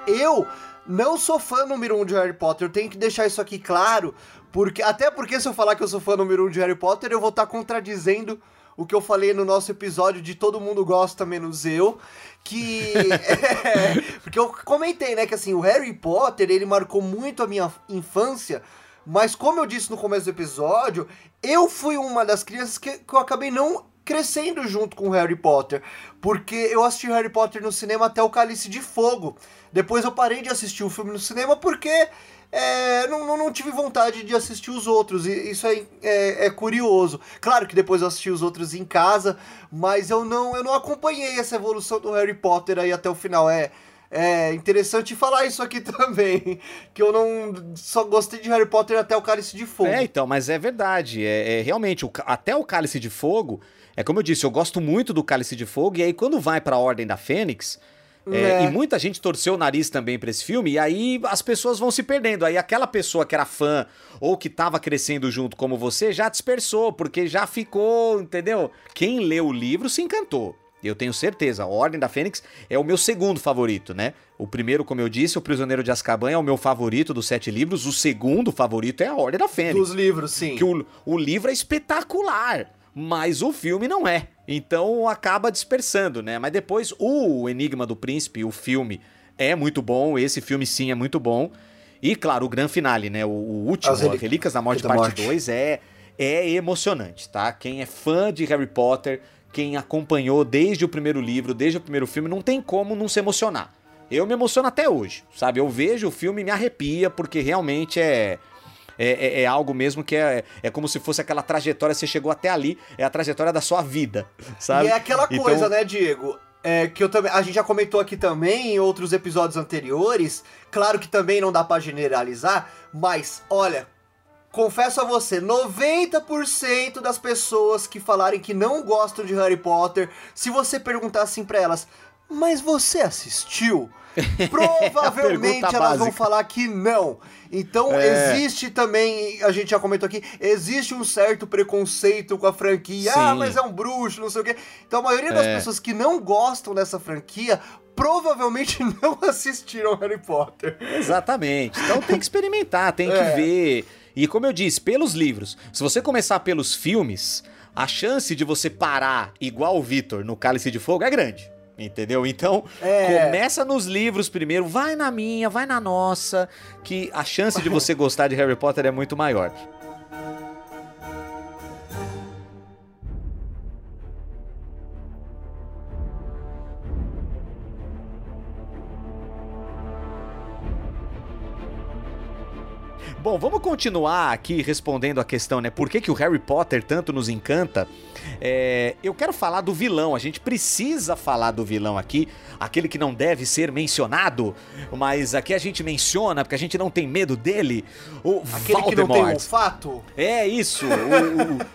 Eu não sou fã número um de Harry Potter, eu tenho que deixar isso aqui claro, porque até porque se eu falar que eu sou fã número um de Harry Potter, eu vou estar tá contradizendo o que eu falei no nosso episódio de Todo Mundo Gosta Menos Eu, que... é, porque eu comentei, né, que assim, o Harry Potter, ele marcou muito a minha infância, mas como eu disse no começo do episódio, eu fui uma das crianças que, que eu acabei não crescendo junto com Harry Potter, porque eu assisti Harry Potter no cinema até o Cálice de Fogo. Depois eu parei de assistir o filme no cinema porque é, não, não, não, tive vontade de assistir os outros. E isso é, é, é, curioso. Claro que depois eu assisti os outros em casa, mas eu não, eu não acompanhei essa evolução do Harry Potter aí até o final. É, é interessante falar isso aqui também. Que eu não só gostei de Harry Potter até o Cálice de Fogo. É, então, mas é verdade. É, é realmente, o, até o Cálice de Fogo é como eu disse, eu gosto muito do Cálice de Fogo, e aí quando vai pra Ordem da Fênix. É, é. E muita gente torceu o nariz também para esse filme, e aí as pessoas vão se perdendo. Aí aquela pessoa que era fã ou que tava crescendo junto como você já dispersou, porque já ficou, entendeu? Quem leu o livro se encantou. Eu tenho certeza, a Ordem da Fênix é o meu segundo favorito, né? O primeiro, como eu disse, O Prisioneiro de Azkaban é o meu favorito dos sete livros. O segundo favorito é a Ordem da Fênix. Dos livros, sim. Que o, o livro é espetacular mas o filme não é. Então acaba dispersando, né? Mas depois o Enigma do Príncipe, o filme, é muito bom. Esse filme sim é muito bom. E claro, o grande finale, né? O, o último, Relíquias, Relíquias da Morte, da parte 2, é, é emocionante, tá? Quem é fã de Harry Potter, quem acompanhou desde o primeiro livro, desde o primeiro filme, não tem como não se emocionar. Eu me emociono até hoje, sabe? Eu vejo o filme e me arrepia, porque realmente é é, é, é, algo mesmo que é, é como se fosse aquela trajetória, você chegou até ali, é a trajetória da sua vida, sabe? E é aquela então... coisa, né, Diego? É, que eu também, a gente já comentou aqui também em outros episódios anteriores. Claro que também não dá para generalizar, mas olha, confesso a você, 90% das pessoas que falarem que não gostam de Harry Potter, se você perguntar assim para elas, mas você assistiu? Provavelmente elas básica. vão falar que não. Então é. existe também, a gente já comentou aqui, existe um certo preconceito com a franquia. Ah, Sim. Ah, mas é um bruxo, não sei o quê. Então a maioria das é. pessoas que não gostam dessa franquia provavelmente não assistiram Harry Potter. Exatamente. Então tem que experimentar, tem que é. ver. E como eu disse, pelos livros. Se você começar pelos filmes, a chance de você parar igual o Victor no Cálice de Fogo é grande. Entendeu? Então, é... começa nos livros primeiro, vai na minha, vai na nossa, que a chance de você gostar de Harry Potter é muito maior. Bom, vamos continuar aqui respondendo a questão, né? Por que, que o Harry Potter tanto nos encanta? É, eu quero falar do vilão, a gente precisa falar do vilão aqui, aquele que não deve ser mencionado, mas aqui a gente menciona porque a gente não tem medo dele, o aquele Voldemort. que não tem olfato? É isso,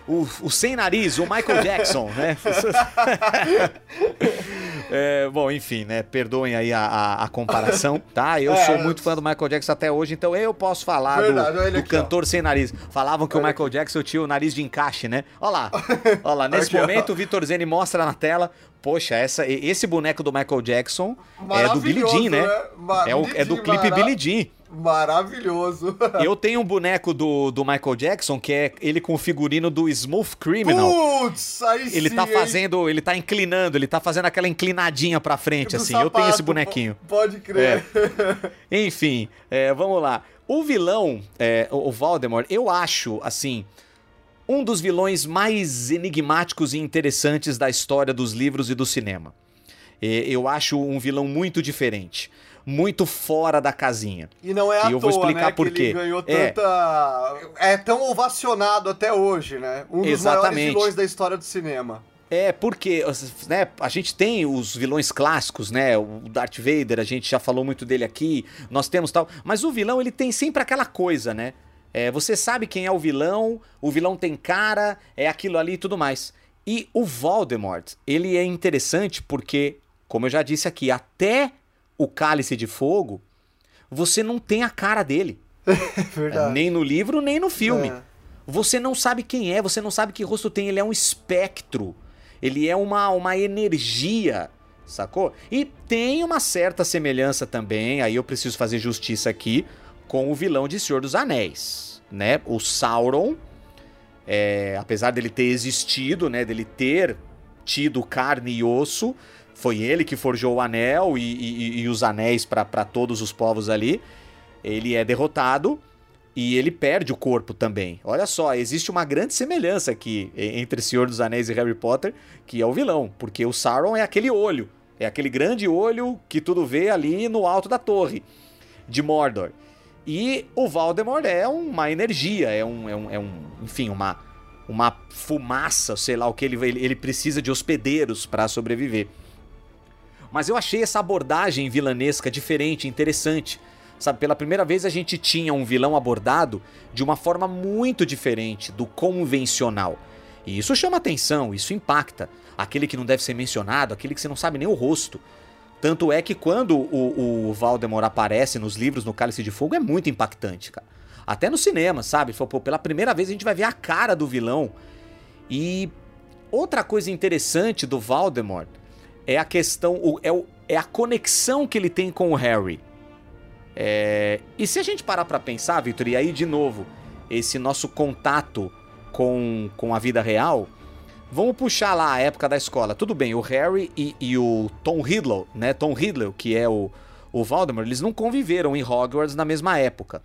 o, o, o, o sem nariz, o Michael Jackson, né? É, bom, enfim, né? Perdoem aí a, a, a comparação, tá? Eu é, sou muito fã do Michael Jackson até hoje, então eu posso falar verdade, do, do cantor ó. sem nariz. Falavam que olha o Michael aqui. Jackson tinha o nariz de encaixe, né? Olha lá. Olha lá, nesse aqui, momento ó. o Vitor Zeni mostra na tela. Poxa, essa, esse boneco do Michael Jackson é do Billy Jean, né? né? É, o, é do clipe Billy Jean. Maravilhoso. Eu tenho um boneco do, do Michael Jackson, que é ele com o figurino do Smooth Criminal. Putz, aí Ele sim, tá fazendo, hein? ele tá inclinando, ele tá fazendo aquela inclinadinha pra frente, assim. Sapato, eu tenho esse bonequinho. Pode crer. É. Enfim, é, vamos lá. O vilão, é, o Voldemort, eu acho, assim, um dos vilões mais enigmáticos e interessantes da história dos livros e do cinema. Eu acho um vilão muito diferente muito fora da casinha. E não é à e eu vou explicar né, por quê. Ele ganhou é. tanta. É. é tão ovacionado até hoje, né? Um dos Exatamente. maiores vilões da história do cinema. É, porque né, a gente tem os vilões clássicos, né? O Darth Vader, a gente já falou muito dele aqui, nós temos tal. Mas o vilão, ele tem sempre aquela coisa, né? É, você sabe quem é o vilão, o vilão tem cara, é aquilo ali e tudo mais. E o Voldemort, ele é interessante porque, como eu já disse aqui, até o Cálice de Fogo, você não tem a cara dele. Verdade. Nem no livro, nem no filme. É. Você não sabe quem é, você não sabe que rosto tem. Ele é um espectro. Ele é uma, uma energia, sacou? E tem uma certa semelhança também, aí eu preciso fazer justiça aqui, com o vilão de Senhor dos Anéis, né? O Sauron, é, apesar dele ter existido, né, dele ter tido carne e osso, foi ele que forjou o anel e, e, e os anéis para todos os povos ali. Ele é derrotado e ele perde o corpo também. Olha só, existe uma grande semelhança aqui entre Senhor dos Anéis e Harry Potter, que é o vilão, porque o Sauron é aquele olho, é aquele grande olho que tudo vê ali no alto da torre de Mordor. E o Voldemort é uma energia, é um, é um, é um enfim, uma, uma fumaça, sei lá o que ele, ele precisa de hospedeiros para sobreviver. Mas eu achei essa abordagem vilanesca diferente, interessante. Sabe, pela primeira vez a gente tinha um vilão abordado de uma forma muito diferente do convencional. E isso chama atenção, isso impacta. Aquele que não deve ser mencionado, aquele que você não sabe nem o rosto. Tanto é que quando o, o Valdemar aparece nos livros no Cálice de Fogo é muito impactante, cara. Até no cinema, sabe? Pô, pela primeira vez a gente vai ver a cara do vilão. E outra coisa interessante do Valdemar é a questão, é, o, é a conexão que ele tem com o Harry. É, e se a gente parar pra pensar, Victor, e aí de novo, esse nosso contato com, com a vida real, Vamos puxar lá a época da escola. Tudo bem, o Harry e, e o Tom Riddle, né? Tom Riddle, que é o, o Voldemort, eles não conviveram em Hogwarts na mesma época.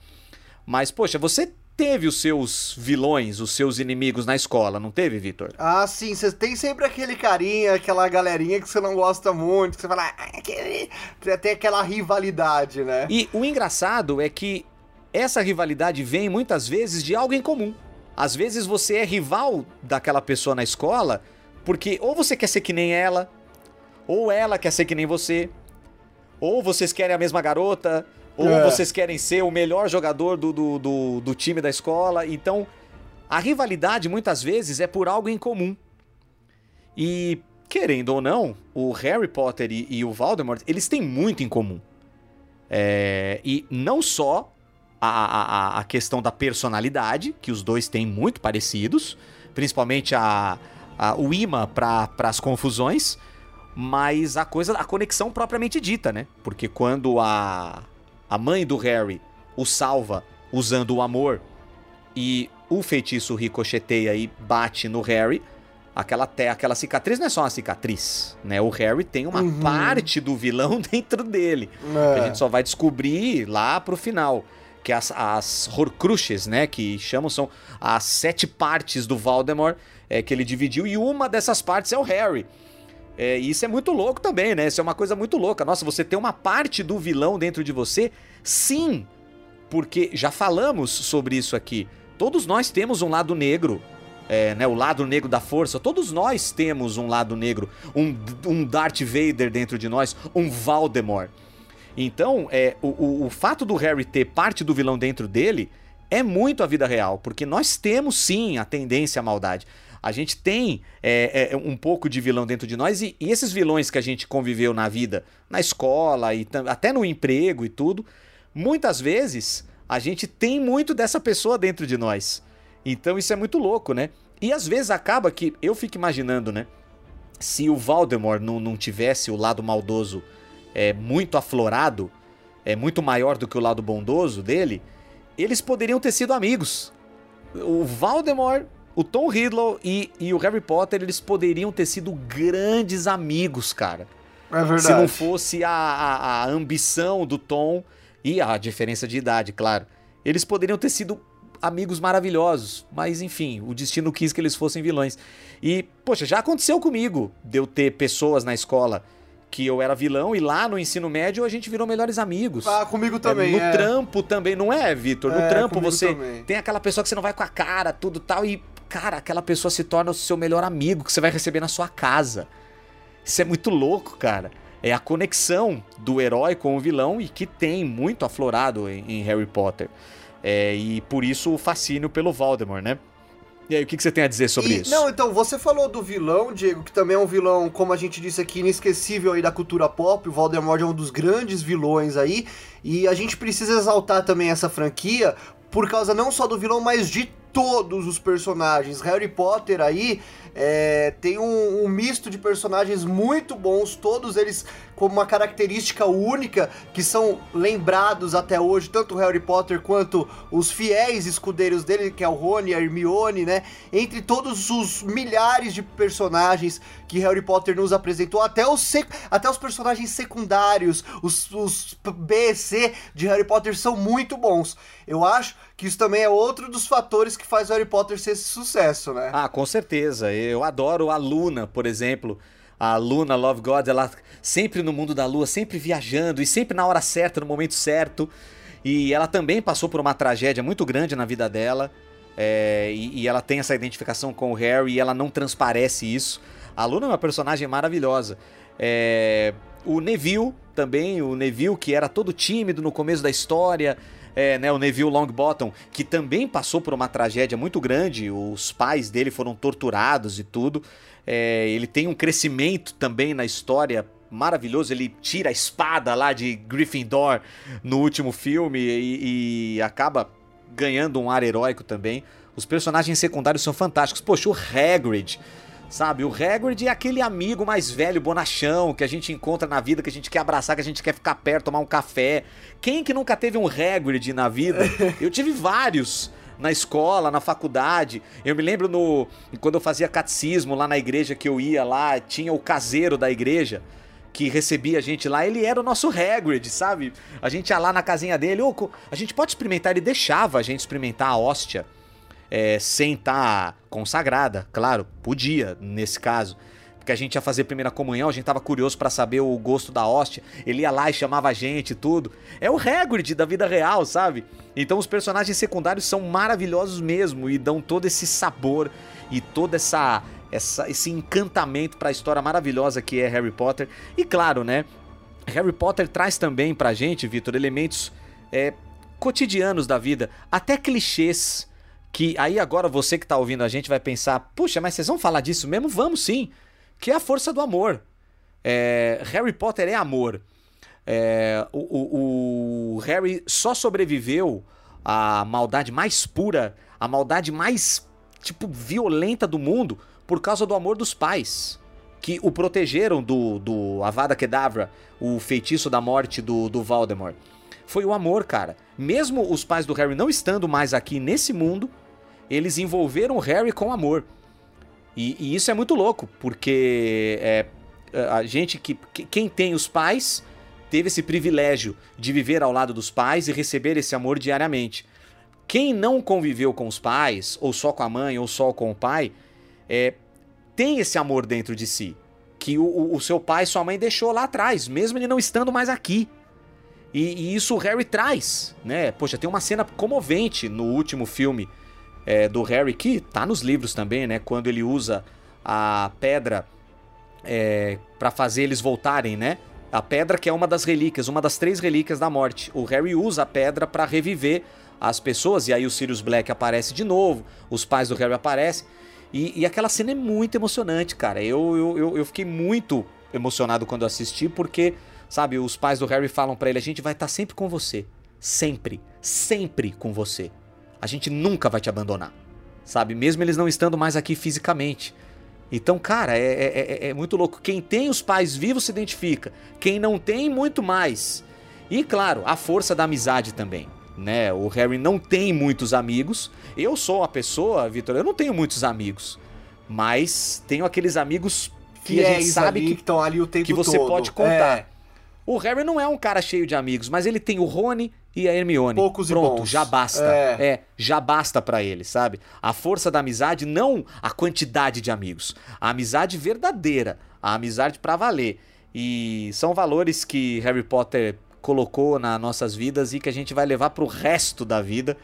Mas, poxa, você teve os seus vilões, os seus inimigos na escola, não teve, Vitor? Ah, sim. Você tem sempre aquele carinha, aquela galerinha que você não gosta muito, que você fala. Ah, tem aquela rivalidade, né? E o engraçado é que essa rivalidade vem muitas vezes de algo em comum. Às vezes você é rival daquela pessoa na escola porque ou você quer ser que nem ela, ou ela quer ser que nem você, ou vocês querem a mesma garota, ou é. vocês querem ser o melhor jogador do, do, do, do time da escola. Então, a rivalidade muitas vezes é por algo em comum. E, querendo ou não, o Harry Potter e, e o Voldemort, eles têm muito em comum. É, e não só a, a, a questão da personalidade, que os dois têm muito parecidos, principalmente a, a o imã para as confusões, mas a coisa, a conexão propriamente dita, né? Porque quando a, a mãe do Harry o salva usando o amor e o feitiço ricocheteia e bate no Harry, aquela, te, aquela cicatriz não é só uma cicatriz, né? O Harry tem uma uhum. parte do vilão dentro dele. É. Que a gente só vai descobrir lá pro final que as, as Horcruxes, né, que chamam, são as sete partes do Voldemort é, que ele dividiu, e uma dessas partes é o Harry. É, isso é muito louco também, né? Isso é uma coisa muito louca. Nossa, você tem uma parte do vilão dentro de você? Sim! Porque já falamos sobre isso aqui. Todos nós temos um lado negro. É, né, o lado negro da força, todos nós temos um lado negro, um, um Darth Vader dentro de nós, um Voldemort. Então, é, o, o, o fato do Harry ter parte do vilão dentro dele é muito a vida real, porque nós temos sim a tendência à maldade. A gente tem é, é, um pouco de vilão dentro de nós e, e, esses vilões que a gente conviveu na vida, na escola e até no emprego e tudo, muitas vezes a gente tem muito dessa pessoa dentro de nós. Então isso é muito louco, né? E às vezes acaba que eu fico imaginando, né? Se o Voldemort não, não tivesse o lado maldoso é, muito aflorado, é muito maior do que o lado bondoso dele, eles poderiam ter sido amigos. O Voldemort, o Tom Riddle e, e o Harry Potter, eles poderiam ter sido grandes amigos, cara. É verdade. Se não fosse a, a, a ambição do Tom e a diferença de idade, claro. Eles poderiam ter sido amigos maravilhosos, mas enfim, o destino quis que eles fossem vilões. E, poxa, já aconteceu comigo de eu ter pessoas na escola que eu era vilão e lá no ensino médio a gente virou melhores amigos. Ah, comigo também. É, no é. trampo também, não é, Vitor? No é, trampo você também. tem aquela pessoa que você não vai com a cara, tudo tal, e, cara, aquela pessoa se torna o seu melhor amigo que você vai receber na sua casa. Isso é muito louco, cara. É a conexão do herói com o vilão e que tem muito aflorado em, em Harry Potter. É, e por isso o fascínio pelo Voldemort, né? E aí, o que, que você tem a dizer sobre e, isso? Não, então, você falou do vilão, Diego, que também é um vilão, como a gente disse aqui, inesquecível aí da cultura pop. O Voldemort é um dos grandes vilões aí. E a gente precisa exaltar também essa franquia por causa não só do vilão, mas de todos os personagens. Harry Potter aí é, tem um, um, misto de personagens muito bons, todos eles com uma característica única, que são lembrados até hoje, tanto Harry Potter quanto os fiéis escudeiros dele, que é o Rony a Hermione, né? Entre todos os milhares de personagens que Harry Potter nos apresentou, até os, até os personagens secundários, os, os B, C de Harry Potter são muito bons. Eu acho que isso também é outro dos fatores que faz Harry Potter ser esse sucesso, né? Ah, com certeza. Eu adoro a Luna, por exemplo. A Luna Love God, ela sempre no mundo da lua, sempre viajando e sempre na hora certa, no momento certo. E ela também passou por uma tragédia muito grande na vida dela. É, e, e, ela tem essa identificação com o Harry e ela não transparece isso. A Luna é uma personagem maravilhosa. É, o Neville também, o Neville que era todo tímido no começo da história, é, né, o Neville Longbottom, que também passou por uma tragédia muito grande, os pais dele foram torturados e tudo. É, ele tem um crescimento também na história maravilhoso. Ele tira a espada lá de Gryffindor no último filme e, e acaba ganhando um ar heróico também. Os personagens secundários são fantásticos. Poxa, o Hagrid Sabe, o Hagrid é aquele amigo mais velho, bonachão, que a gente encontra na vida, que a gente quer abraçar, que a gente quer ficar perto, tomar um café. Quem que nunca teve um Hagrid na vida? Eu tive vários na escola, na faculdade. Eu me lembro no quando eu fazia catecismo lá na igreja que eu ia lá, tinha o caseiro da igreja que recebia a gente lá, ele era o nosso Hagrid, sabe? A gente ia lá na casinha dele, oh, a gente pode experimentar, ele deixava a gente experimentar a hóstia é, sem estar tá consagrada, claro, podia nesse caso. Porque a gente ia fazer primeira comunhão, a gente tava curioso para saber o gosto da hóstia. Ele ia lá e chamava a gente e tudo. É o Hagrid da vida real, sabe? Então os personagens secundários são maravilhosos mesmo e dão todo esse sabor e toda essa, essa esse encantamento para a história maravilhosa que é Harry Potter. E claro, né? Harry Potter traz também pra gente, Vitor, elementos é, cotidianos da vida, até clichês que aí agora você que está ouvindo a gente vai pensar, puxa, mas vocês vão falar disso mesmo? Vamos sim, que é a força do amor. É, Harry Potter é amor. É, o, o, o Harry só sobreviveu à maldade mais pura, a maldade mais tipo violenta do mundo por causa do amor dos pais que o protegeram do, do Avada Kedavra, o feitiço da morte do, do Voldemort. Foi o amor, cara. Mesmo os pais do Harry não estando mais aqui nesse mundo, eles envolveram Harry com amor. E, e isso é muito louco, porque é, a gente que, que, quem tem os pais teve esse privilégio de viver ao lado dos pais e receber esse amor diariamente. Quem não conviveu com os pais, ou só com a mãe, ou só com o pai, é, tem esse amor dentro de si. Que o, o seu pai e sua mãe deixou lá atrás, mesmo ele não estando mais aqui. E, e, isso o Harry traz, né? Poxa, tem uma cena comovente no último filme é, do Harry, que tá nos livros também, né? Quando ele usa a pedra é, para fazer eles voltarem, né? A pedra que é uma das relíquias, uma das três relíquias da morte. O Harry usa a pedra para reviver as pessoas, e aí o Sirius Black aparece de novo, os pais do Harry aparecem. E, e aquela cena é muito emocionante, cara. Eu, eu, eu, eu fiquei muito emocionado quando assisti, porque, sabe, os pais do Harry falam para ele: a gente vai estar tá sempre com você. Sempre, sempre com você a gente nunca vai te abandonar, sabe? Mesmo eles não estando mais aqui fisicamente. Então, cara, é, é, é, é, muito louco. Quem tem os pais vivos se identifica, quem não tem, muito mais. E, claro, a força da amizade também. Né? O Harry não tem muitos amigos. Eu sou uma pessoa, Vitor, eu não tenho muitos amigos. Mas tenho aqueles amigos que a gente sabe que, estão ali o tempo que você todo. pode contar. É. O Harry não é um cara cheio de amigos, mas ele tem o Rony e a Hermione. Poucos Pronto, e bons. já basta. É. é, já basta para ele, sabe? A força da amizade, não a quantidade de amigos. A amizade verdadeira, a amizade para valer. E são valores que Harry Potter colocou nas nossas vidas e que a gente vai levar pro resto da vida.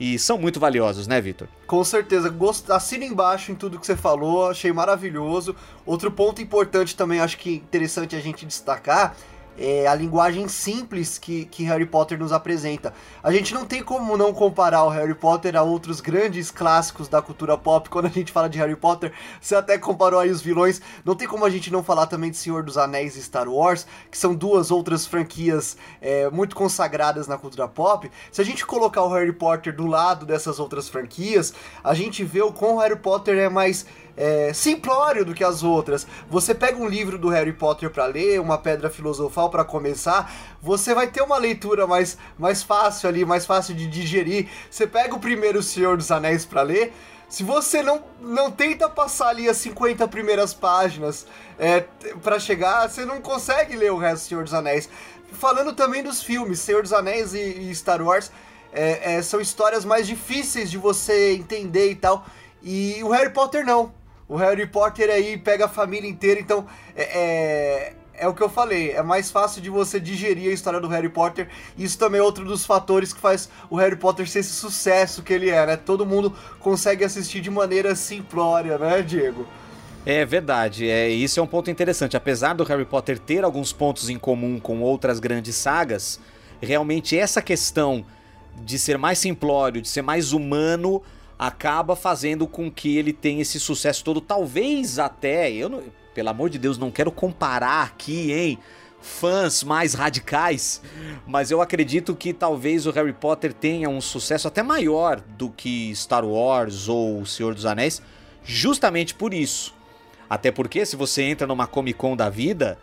E são muito valiosos, né, Vitor? Com certeza. Gost... Assina embaixo em tudo que você falou, achei maravilhoso. Outro ponto importante também, acho que interessante a gente destacar, é, a linguagem simples que, que Harry Potter nos apresenta. A gente não tem como não comparar o Harry Potter a outros grandes clássicos da cultura pop. Quando a gente fala de Harry Potter, você até comparou aí os vilões. Não tem como a gente não falar também de Senhor dos Anéis e Star Wars, que são duas outras franquias é, muito consagradas na cultura pop. Se a gente colocar o Harry Potter do lado dessas outras franquias, a gente vê o quão Harry Potter é mais é, simplório do que as outras. Você pega um livro do Harry Potter para ler, uma pedra filosofal para começar, você vai ter uma leitura mais, mais fácil ali, mais fácil de digerir. Você pega o primeiro Senhor dos Anéis para ler, se você não, não tenta passar ali as 50 primeiras páginas é, para chegar, você não consegue ler o resto do Senhor dos Anéis. Falando também dos filmes, Senhor dos Anéis e, e Star Wars, é, é, são histórias mais difíceis de você entender e tal. E o Harry Potter não. O Harry Potter aí pega a família inteira, então é, é, é, o que eu falei, é mais fácil de você digerir a história do Harry Potter. Isso também é outro dos fatores que faz o Harry Potter ser esse sucesso que ele é, né? Todo mundo consegue assistir de maneira simplória, né, Diego? É verdade, é, isso é um ponto interessante. Apesar do Harry Potter ter alguns pontos em comum com outras grandes sagas, realmente essa questão de ser mais simplório, de ser mais humano, acaba fazendo com que ele tenha esse sucesso todo. Talvez até, eu não, pelo amor de Deus, não quero comparar aqui, hein? Fãs mais radicais, mas eu acredito que talvez o Harry Potter tenha um sucesso até maior do que Star Wars ou O Senhor dos Anéis, justamente por isso. Até porque se você entra numa Comic Con da vida,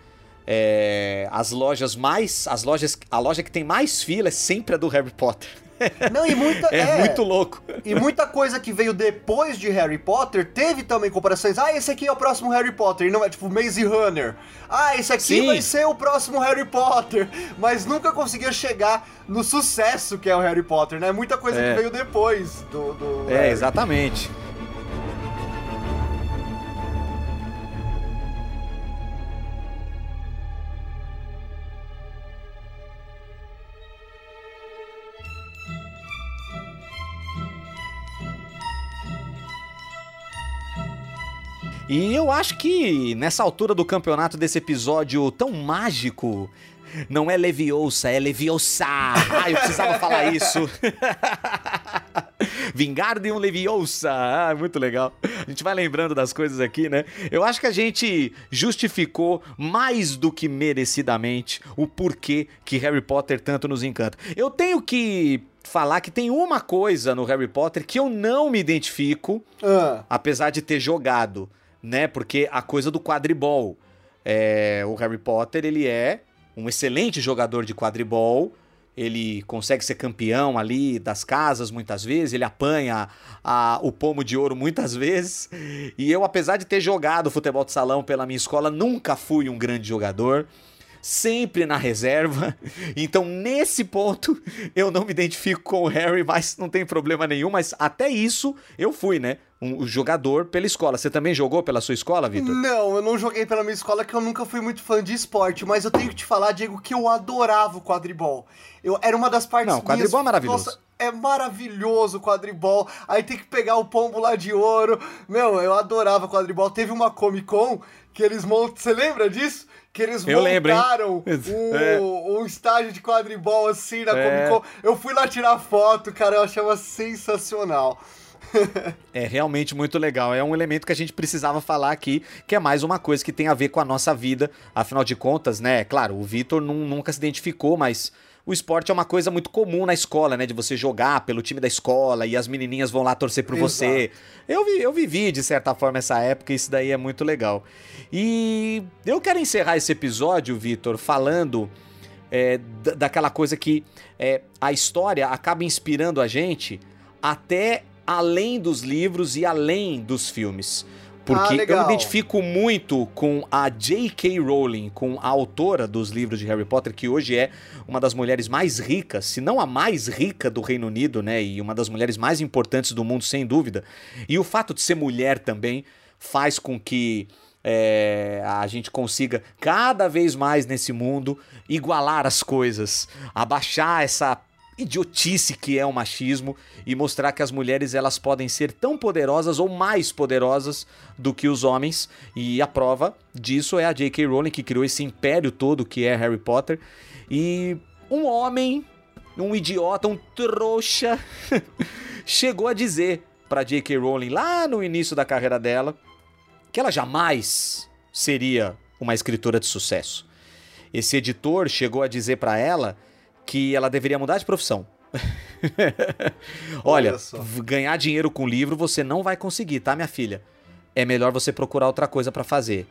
é, as lojas mais, as lojas, a loja que tem mais fila é sempre a do Harry Potter. Não, e muita. É, é, muito louco. E muita coisa que veio depois de Harry Potter teve também comparações. Ah, esse aqui é o próximo Harry Potter. E não é tipo Maze Runner. Ah, esse aqui Sim. vai ser o próximo Harry Potter. Mas nunca conseguia chegar no sucesso que é o Harry Potter, né? Muita coisa é. que veio depois do. do é, Harry. exatamente. E eu acho que nessa altura do campeonato desse episódio tão mágico, não é Leviosa, é Leviosa. Ah, eu precisava falar isso. Vingardium Leviosa. Ah, muito legal. A gente vai lembrando das coisas aqui, né? Eu acho que a gente justificou mais do que merecidamente o porquê que Harry Potter tanto nos encanta. Eu tenho que falar que tem uma coisa no Harry Potter que eu não me identifico, ah. apesar de ter jogado né? Porque a coisa do quadribol. É, o Harry Potter, ele é um excelente jogador de quadribol. Ele consegue ser campeão ali das casas muitas vezes, ele apanha a, o pomo de ouro muitas vezes. E eu, apesar de ter jogado futebol de salão pela minha escola, nunca fui um grande jogador sempre na reserva. Então, nesse ponto, eu não me identifico com o Harry, mas não tem problema nenhum. Mas até isso eu fui, né? Um jogador pela escola. Você também jogou pela sua escola, Vitor? Não, eu não joguei pela minha escola, que eu nunca fui muito fã de esporte. Mas eu tenho que te falar, Diego, que eu adorava o quadribol. Eu, era uma das partes. Não, quadribol minhas... é maravilhoso. Nossa, é maravilhoso o quadribol. Aí tem que pegar o pombo lá de ouro. Meu, eu adorava quadribol. Teve uma Comic Con que eles montam. Você lembra disso? que eles eu montaram lembro, um, é. um, estágio de quadribol assim na é. Comic Con. Eu fui lá tirar foto, cara, eu achava sensacional. é realmente muito legal. É um elemento que a gente precisava falar aqui, que é mais uma coisa que tem a ver com a nossa vida. Afinal de contas, né? Claro, o Vitor nunca se identificou, mas o esporte é uma coisa muito comum na escola, né? De você jogar pelo time da escola e as menininhas vão lá torcer por Exato. você. Eu, vi, eu vivi, de certa forma, essa época e isso daí é muito legal. E eu quero encerrar esse episódio, Vitor, falando é, daquela coisa que é, a história acaba inspirando a gente até além dos livros e além dos filmes. Porque ah, eu me identifico muito com a J.K. Rowling, com a autora dos livros de Harry Potter, que hoje é uma das mulheres mais ricas, se não a mais rica do Reino Unido, né? E uma das mulheres mais importantes do mundo, sem dúvida. E o fato de ser mulher também faz com que é, a gente consiga cada vez mais nesse mundo igualar as coisas, abaixar essa idiotice que é o machismo e mostrar que as mulheres elas podem ser tão poderosas ou mais poderosas do que os homens. E a prova disso é a J.K. Rowling que criou esse império todo que é Harry Potter. E um homem, um idiota, um trouxa, chegou a dizer para J.K. Rowling lá no início da carreira dela que ela jamais seria uma escritora de sucesso. Esse editor chegou a dizer para ela que ela deveria mudar de profissão. Olha, Olha ganhar dinheiro com livro você não vai conseguir, tá, minha filha? É melhor você procurar outra coisa para fazer.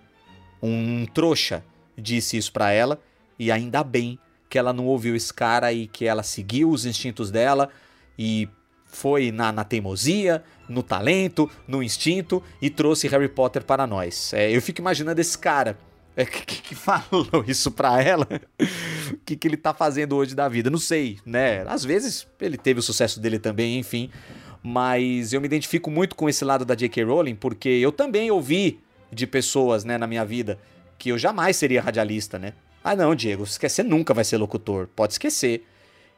Um trouxa disse isso para ela e ainda bem que ela não ouviu esse cara e que ela seguiu os instintos dela e foi na, na teimosia, no talento, no instinto e trouxe Harry Potter para nós. É, eu fico imaginando esse cara é, que, que falou isso pra ela, o que, que ele tá fazendo hoje da vida. Não sei, né? Às vezes ele teve o sucesso dele também, enfim. Mas eu me identifico muito com esse lado da J.K. Rowling, porque eu também ouvi de pessoas, né, na minha vida, que eu jamais seria radialista, né? Ah, não, Diego, esquecer nunca vai ser locutor. Pode esquecer.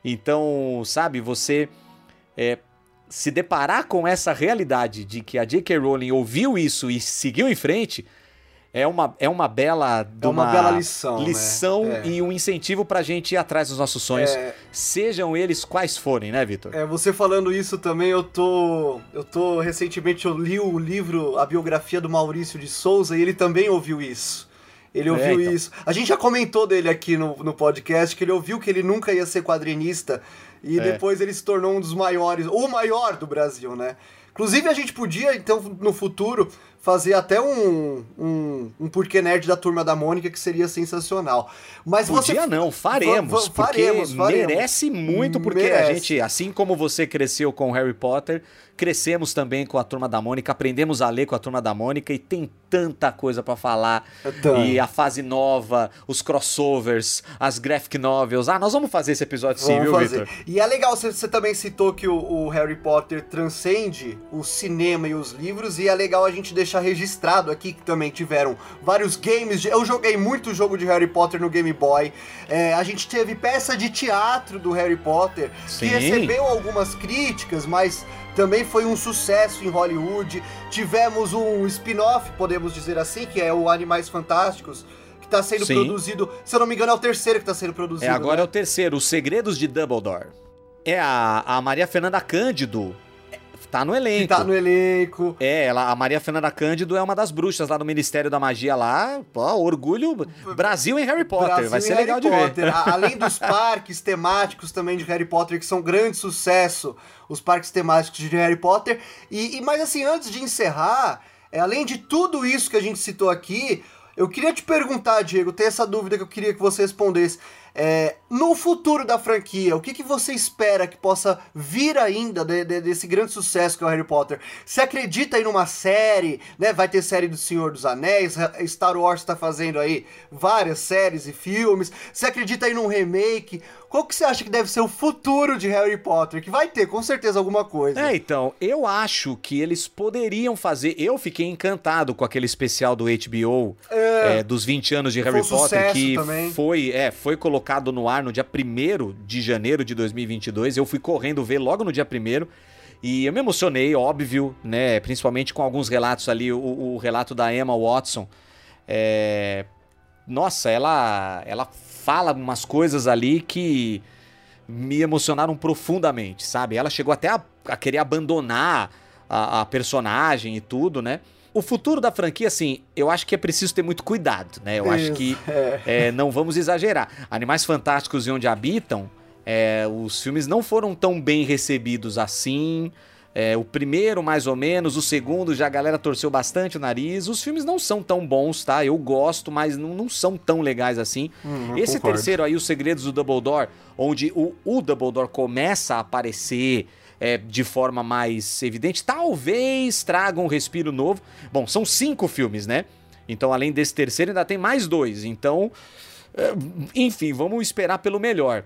Então, sabe, você é, se deparar com essa realidade de que a J.K. Rowling ouviu isso e seguiu em frente é uma, é uma bela é uma, uma bela lição, né? lição né? é. e um incentivo pra gente ir atrás dos nossos sonhos, é. sejam eles quais forem, né, Vitor? É, você falando isso também, eu tô eu tô recentemente eu li o livro A biografia do Maurício de Souza e ele também ouviu isso. Ele é, ouviu então. isso. A gente já comentou dele aqui no, no podcast que ele ouviu que ele nunca ia ser quadrinista e é. depois ele se tornou um dos maiores, o maior do Brasil, né? Inclusive a gente podia, então, no futuro, fazer até um, um, um Porquê Nerd da Turma da Mônica, que seria sensacional. Mas Podia você... não, faremos, faremos, faremos. merece muito, porque merece. a gente, assim como você cresceu com Harry Potter, crescemos também com a Turma da Mônica, aprendemos a ler com a Turma da Mônica e tem tanta coisa para falar. Então. E a fase nova, os crossovers, as graphic novels. Ah, nós vamos fazer esse episódio sim, viu, Victor? E é legal, você, você também citou que o, o, Harry Potter transcende o cinema e os livros, e é legal a gente deixar registrado aqui que também tiveram vários games. De, eu joguei muito jogo de Harry Potter no Game Boy. É, a gente teve peça de teatro do Harry Potter, sim. que recebeu algumas críticas, mas também foi um sucesso em Hollywood. Tivemos um spin-off, podemos dizer assim, que é o Animais Fantásticos, que está sendo Sim. produzido. Se eu não me engano, é o terceiro que está sendo produzido. É, agora né? é o terceiro, Os Segredos de Dumbledore. É a, a Maria Fernanda Cândido Tá no elenco. Que tá no elenco. É, ela, a Maria Fernanda Cândido é uma das bruxas lá do Ministério da Magia lá. Pô, orgulho. Brasil em Harry Potter. Brasil Vai ser legal Harry de Potter. ver. Além dos parques temáticos também de Harry Potter, que são grande sucesso, os parques temáticos de Harry Potter. E, e mas assim, antes de encerrar, é, além de tudo isso que a gente citou aqui, eu queria te perguntar, Diego, tem essa dúvida que eu queria que você respondesse. É, no futuro da franquia, o que, que você espera que possa vir ainda de, de, desse grande sucesso que é o Harry Potter? Você acredita em uma série, né? Vai ter série do Senhor dos Anéis, Star Wars está fazendo aí várias séries e filmes. Você acredita em um remake? Qual que você acha que deve ser o futuro de Harry Potter? Que vai ter, com certeza, alguma coisa. É, então, eu acho que eles poderiam fazer. Eu fiquei encantado com aquele especial do HBO é, é, dos 20 anos de Harry Potter, que também. foi, é, foi colocado no ar no dia 1 de janeiro de 2022. Eu fui correndo ver logo no dia 1 e eu me emocionei, óbvio, né? Principalmente com alguns relatos ali, o, o relato da Emma Watson. É... Nossa, ela, ela fala umas coisas ali que me emocionaram profundamente, sabe? Ela chegou até a, a querer abandonar a, a, personagem e tudo, né? O futuro da franquia, assim, eu acho que é preciso ter muito cuidado, né? Eu Isso, acho que é. É, não vamos exagerar. Animais Fantásticos e Onde Habitam, é, os filmes não foram tão bem recebidos assim. É, o primeiro, mais ou menos, o segundo já a galera torceu bastante o nariz. Os filmes não são tão bons, tá? Eu gosto, mas não, não são tão legais assim. Hum, Esse concordo. terceiro aí, Os Segredos do Dumbledore, onde o, o Dumbledore começa a aparecer é, de forma mais evidente, talvez traga um respiro novo. Bom, são cinco filmes, né? Então, além desse terceiro, ainda tem mais dois. Então, é, enfim, vamos esperar pelo melhor.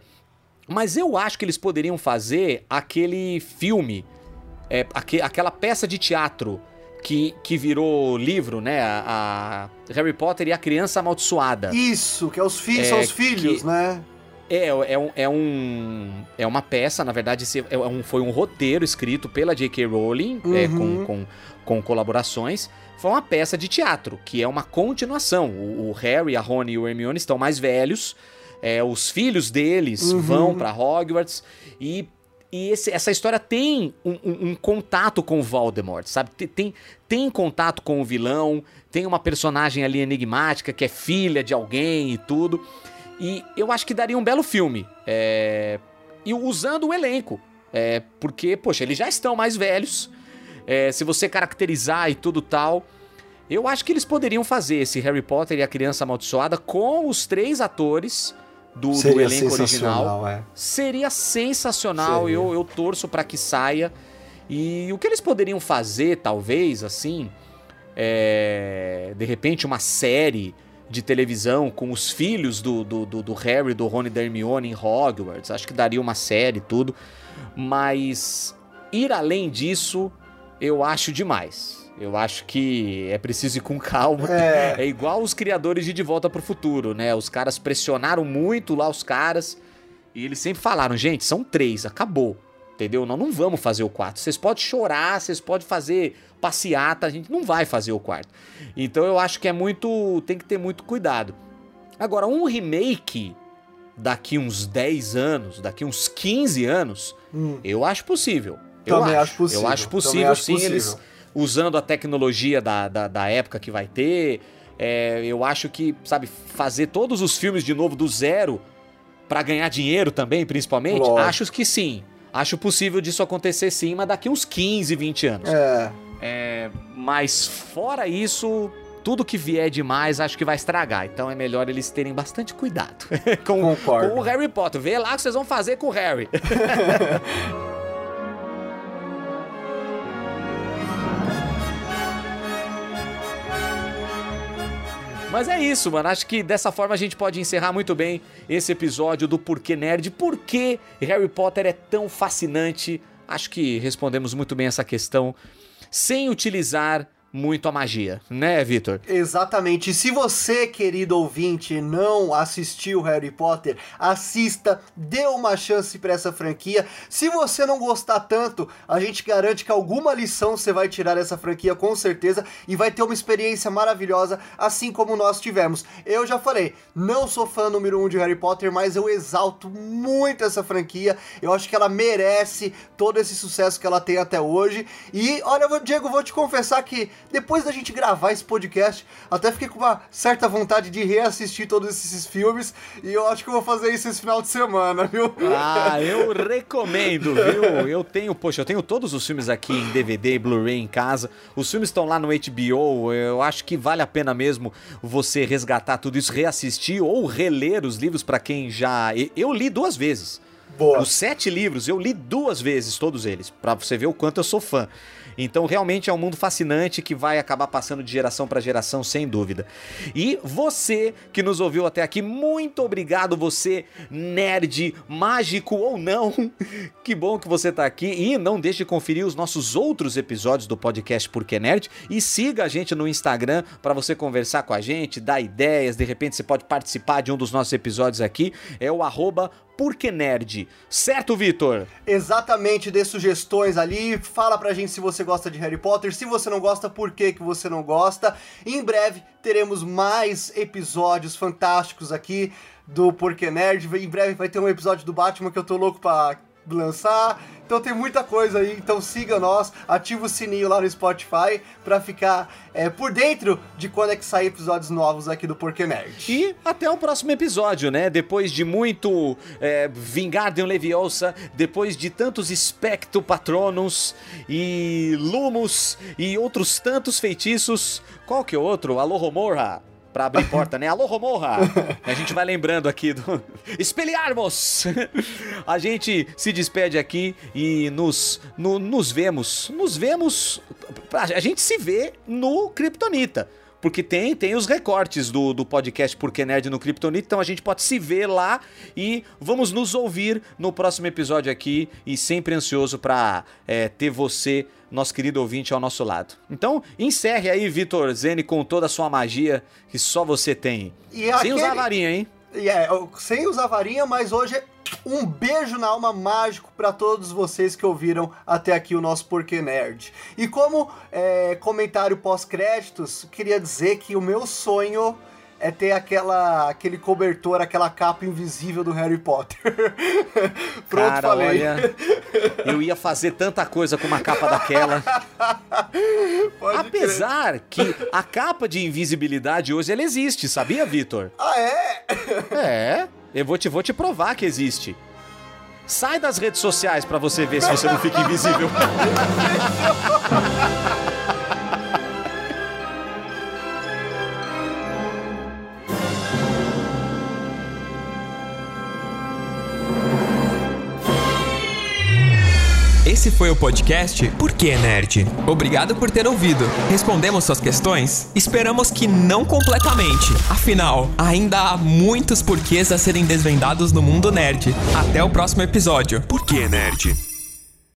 Mas eu acho que eles poderiam fazer aquele filme é, aqu aquela peça de teatro que, que virou livro, né? A, a, Harry Potter e a Criança Amaldiçoada. Isso, que é os filhos, é, são os filhos, que, né? É, é, um, é, um, é uma peça, na verdade, é um, foi um roteiro escrito pela J.K. Rowling, uhum. é, com, com, com colaborações. Foi uma peça de teatro, que é uma continuação. O, o Harry, a Rony e o Hermione estão mais velhos, é, os filhos deles uhum. vão para Hogwarts e e esse, essa história tem um, um, um, contato com o Voldemort, sabe? Tem, tem, contato com o vilão, tem uma personagem ali enigmática que é filha de alguém e tudo. E eu acho que daria um belo filme. É... E usando o elenco. É... Porque, poxa, eles já estão mais velhos. É... Se você caracterizar e tudo tal. Eu acho que eles poderiam fazer esse Harry Potter e a Criança Amaldiçoada com os três atores do, do elenco original. É. Seria sensacional. Seria. Eu, eu torço para que saia. E o que eles poderiam fazer, talvez, assim, é, de repente uma série de televisão com os filhos do, do, do, do Harry, do Rony e da Hermione em Hogwarts. Acho que daria uma série tudo. Mas ir além disso, eu acho demais. Eu acho que é preciso ir com calma. É, é igual os criadores de De Volta pro Futuro, né? Os caras pressionaram muito lá os caras e eles sempre falaram, gente, são três, acabou. Entendeu? Nós não vamos fazer o quarto. Vocês podem chorar, vocês podem fazer passeata, a gente não vai fazer o quarto. Então eu acho que é muito. tem que ter muito cuidado. Agora, um remake daqui uns 10 anos, daqui uns 15 anos, hum. eu acho possível. Eu Também acho, acho possível. Eu acho possível, acho sim. Possível. Eles usando a tecnologia da, da, da época que vai ter. É, eu acho que, sabe, fazer todos os filmes de novo do zero para ganhar dinheiro também, principalmente, Lógico. acho que sim. Acho possível disso acontecer sim, mas daqui uns 15, 20 anos. É. é mas fora isso, tudo que vier demais acho que vai estragar. Então é melhor eles terem bastante cuidado com, com o Harry Potter. Vê lá o que vocês vão fazer com o Harry. Mas é isso, mano. Acho que dessa forma a gente pode encerrar muito bem esse episódio do Porquê Nerd. Por que Harry Potter é tão fascinante? Acho que respondemos muito bem essa questão sem utilizar muito a magia, né, Vitor? Exatamente. Se você, querido ouvinte, não assistiu Harry Potter, assista, dê uma chance para essa franquia. Se você não gostar tanto, a gente garante que alguma lição você vai tirar dessa franquia com certeza e vai ter uma experiência maravilhosa, assim como nós tivemos. Eu já falei, não sou fã número um de Harry Potter, mas eu exalto muito essa franquia. Eu acho que ela merece todo esse sucesso que ela tem até hoje. E olha, Diego, vou te confessar que depois da gente gravar esse podcast, até fiquei com uma certa vontade de reassistir todos esses filmes e eu acho que eu vou fazer isso esse final de semana, viu? Ah, eu recomendo, viu? Eu tenho, poxa, eu tenho todos os filmes aqui em DVD e Blu-ray em casa. Os filmes estão lá no HBO. Eu acho que vale a pena mesmo você resgatar tudo isso, reassistir ou reler os livros para quem já. Eu li duas vezes. Boa. Os sete livros eu li duas vezes, todos eles, para você ver o quanto eu sou fã. Então, realmente é um mundo fascinante que vai acabar passando de geração para geração, sem dúvida. E você que nos ouviu até aqui, muito obrigado, você, nerd, mágico ou não. que bom que você está aqui. E não deixe de conferir os nossos outros episódios do podcast Porque Nerd. E siga a gente no Instagram para você conversar com a gente, dar ideias. De repente, você pode participar de um dos nossos episódios aqui. É o arroba porque Nerd. Certo, Vitor? Exatamente, dê sugestões ali, fala pra gente se você gosta de Harry Potter, se você não gosta, por que, que você não gosta. Em breve teremos mais episódios fantásticos aqui do Porquê Nerd. Em breve vai ter um episódio do Batman que eu tô louco pra lançar. Então tem muita coisa aí, então siga nós, ativa o sininho lá no Spotify para ficar é, por dentro de quando é que saem episódios novos aqui do Porquê Nerd. E até o próximo episódio, né? Depois de muito é, Vingardium Leviosa, depois de tantos Specto Patronus e Lumos e outros tantos feitiços, qual que é outro? Alohomorra pra abrir porta, né? Alô, Romorra! A gente vai lembrando aqui do. Espelharmos! A gente se despede aqui e nos, no, nos vemos. Nos vemos. A gente se vê no Kryptonita porque tem, tem os recortes do, do podcast Porque Nerd no Kryptonita, então a gente pode se ver lá e vamos nos ouvir no próximo episódio aqui e sempre ansioso para é, ter você, nosso querido ouvinte, ao nosso lado. Então, encerre aí, Vitor Zene, com toda a sua magia que só você tem. E Sem aquele... usar a varinha, hein? É, sem usar varinha, mas hoje é um beijo na alma mágico para todos vocês que ouviram até aqui o nosso Porquê Nerd. E como é, comentário pós-créditos, queria dizer que o meu sonho é ter aquela, aquele cobertor, aquela capa invisível do Harry Potter. Pronto, Cara, falei. Olha, eu ia fazer tanta coisa com uma capa daquela. Pode Apesar crer. que a capa de invisibilidade hoje ela existe, sabia, Vitor? Ah, é? É. Eu vou te, vou te provar que existe. Sai das redes sociais para você ver se você não fica invisível. Esse foi o podcast Por que Nerd? Obrigado por ter ouvido. Respondemos suas questões? Esperamos que não completamente. Afinal, ainda há muitos porquês a serem desvendados no mundo nerd. Até o próximo episódio. Por que Nerd?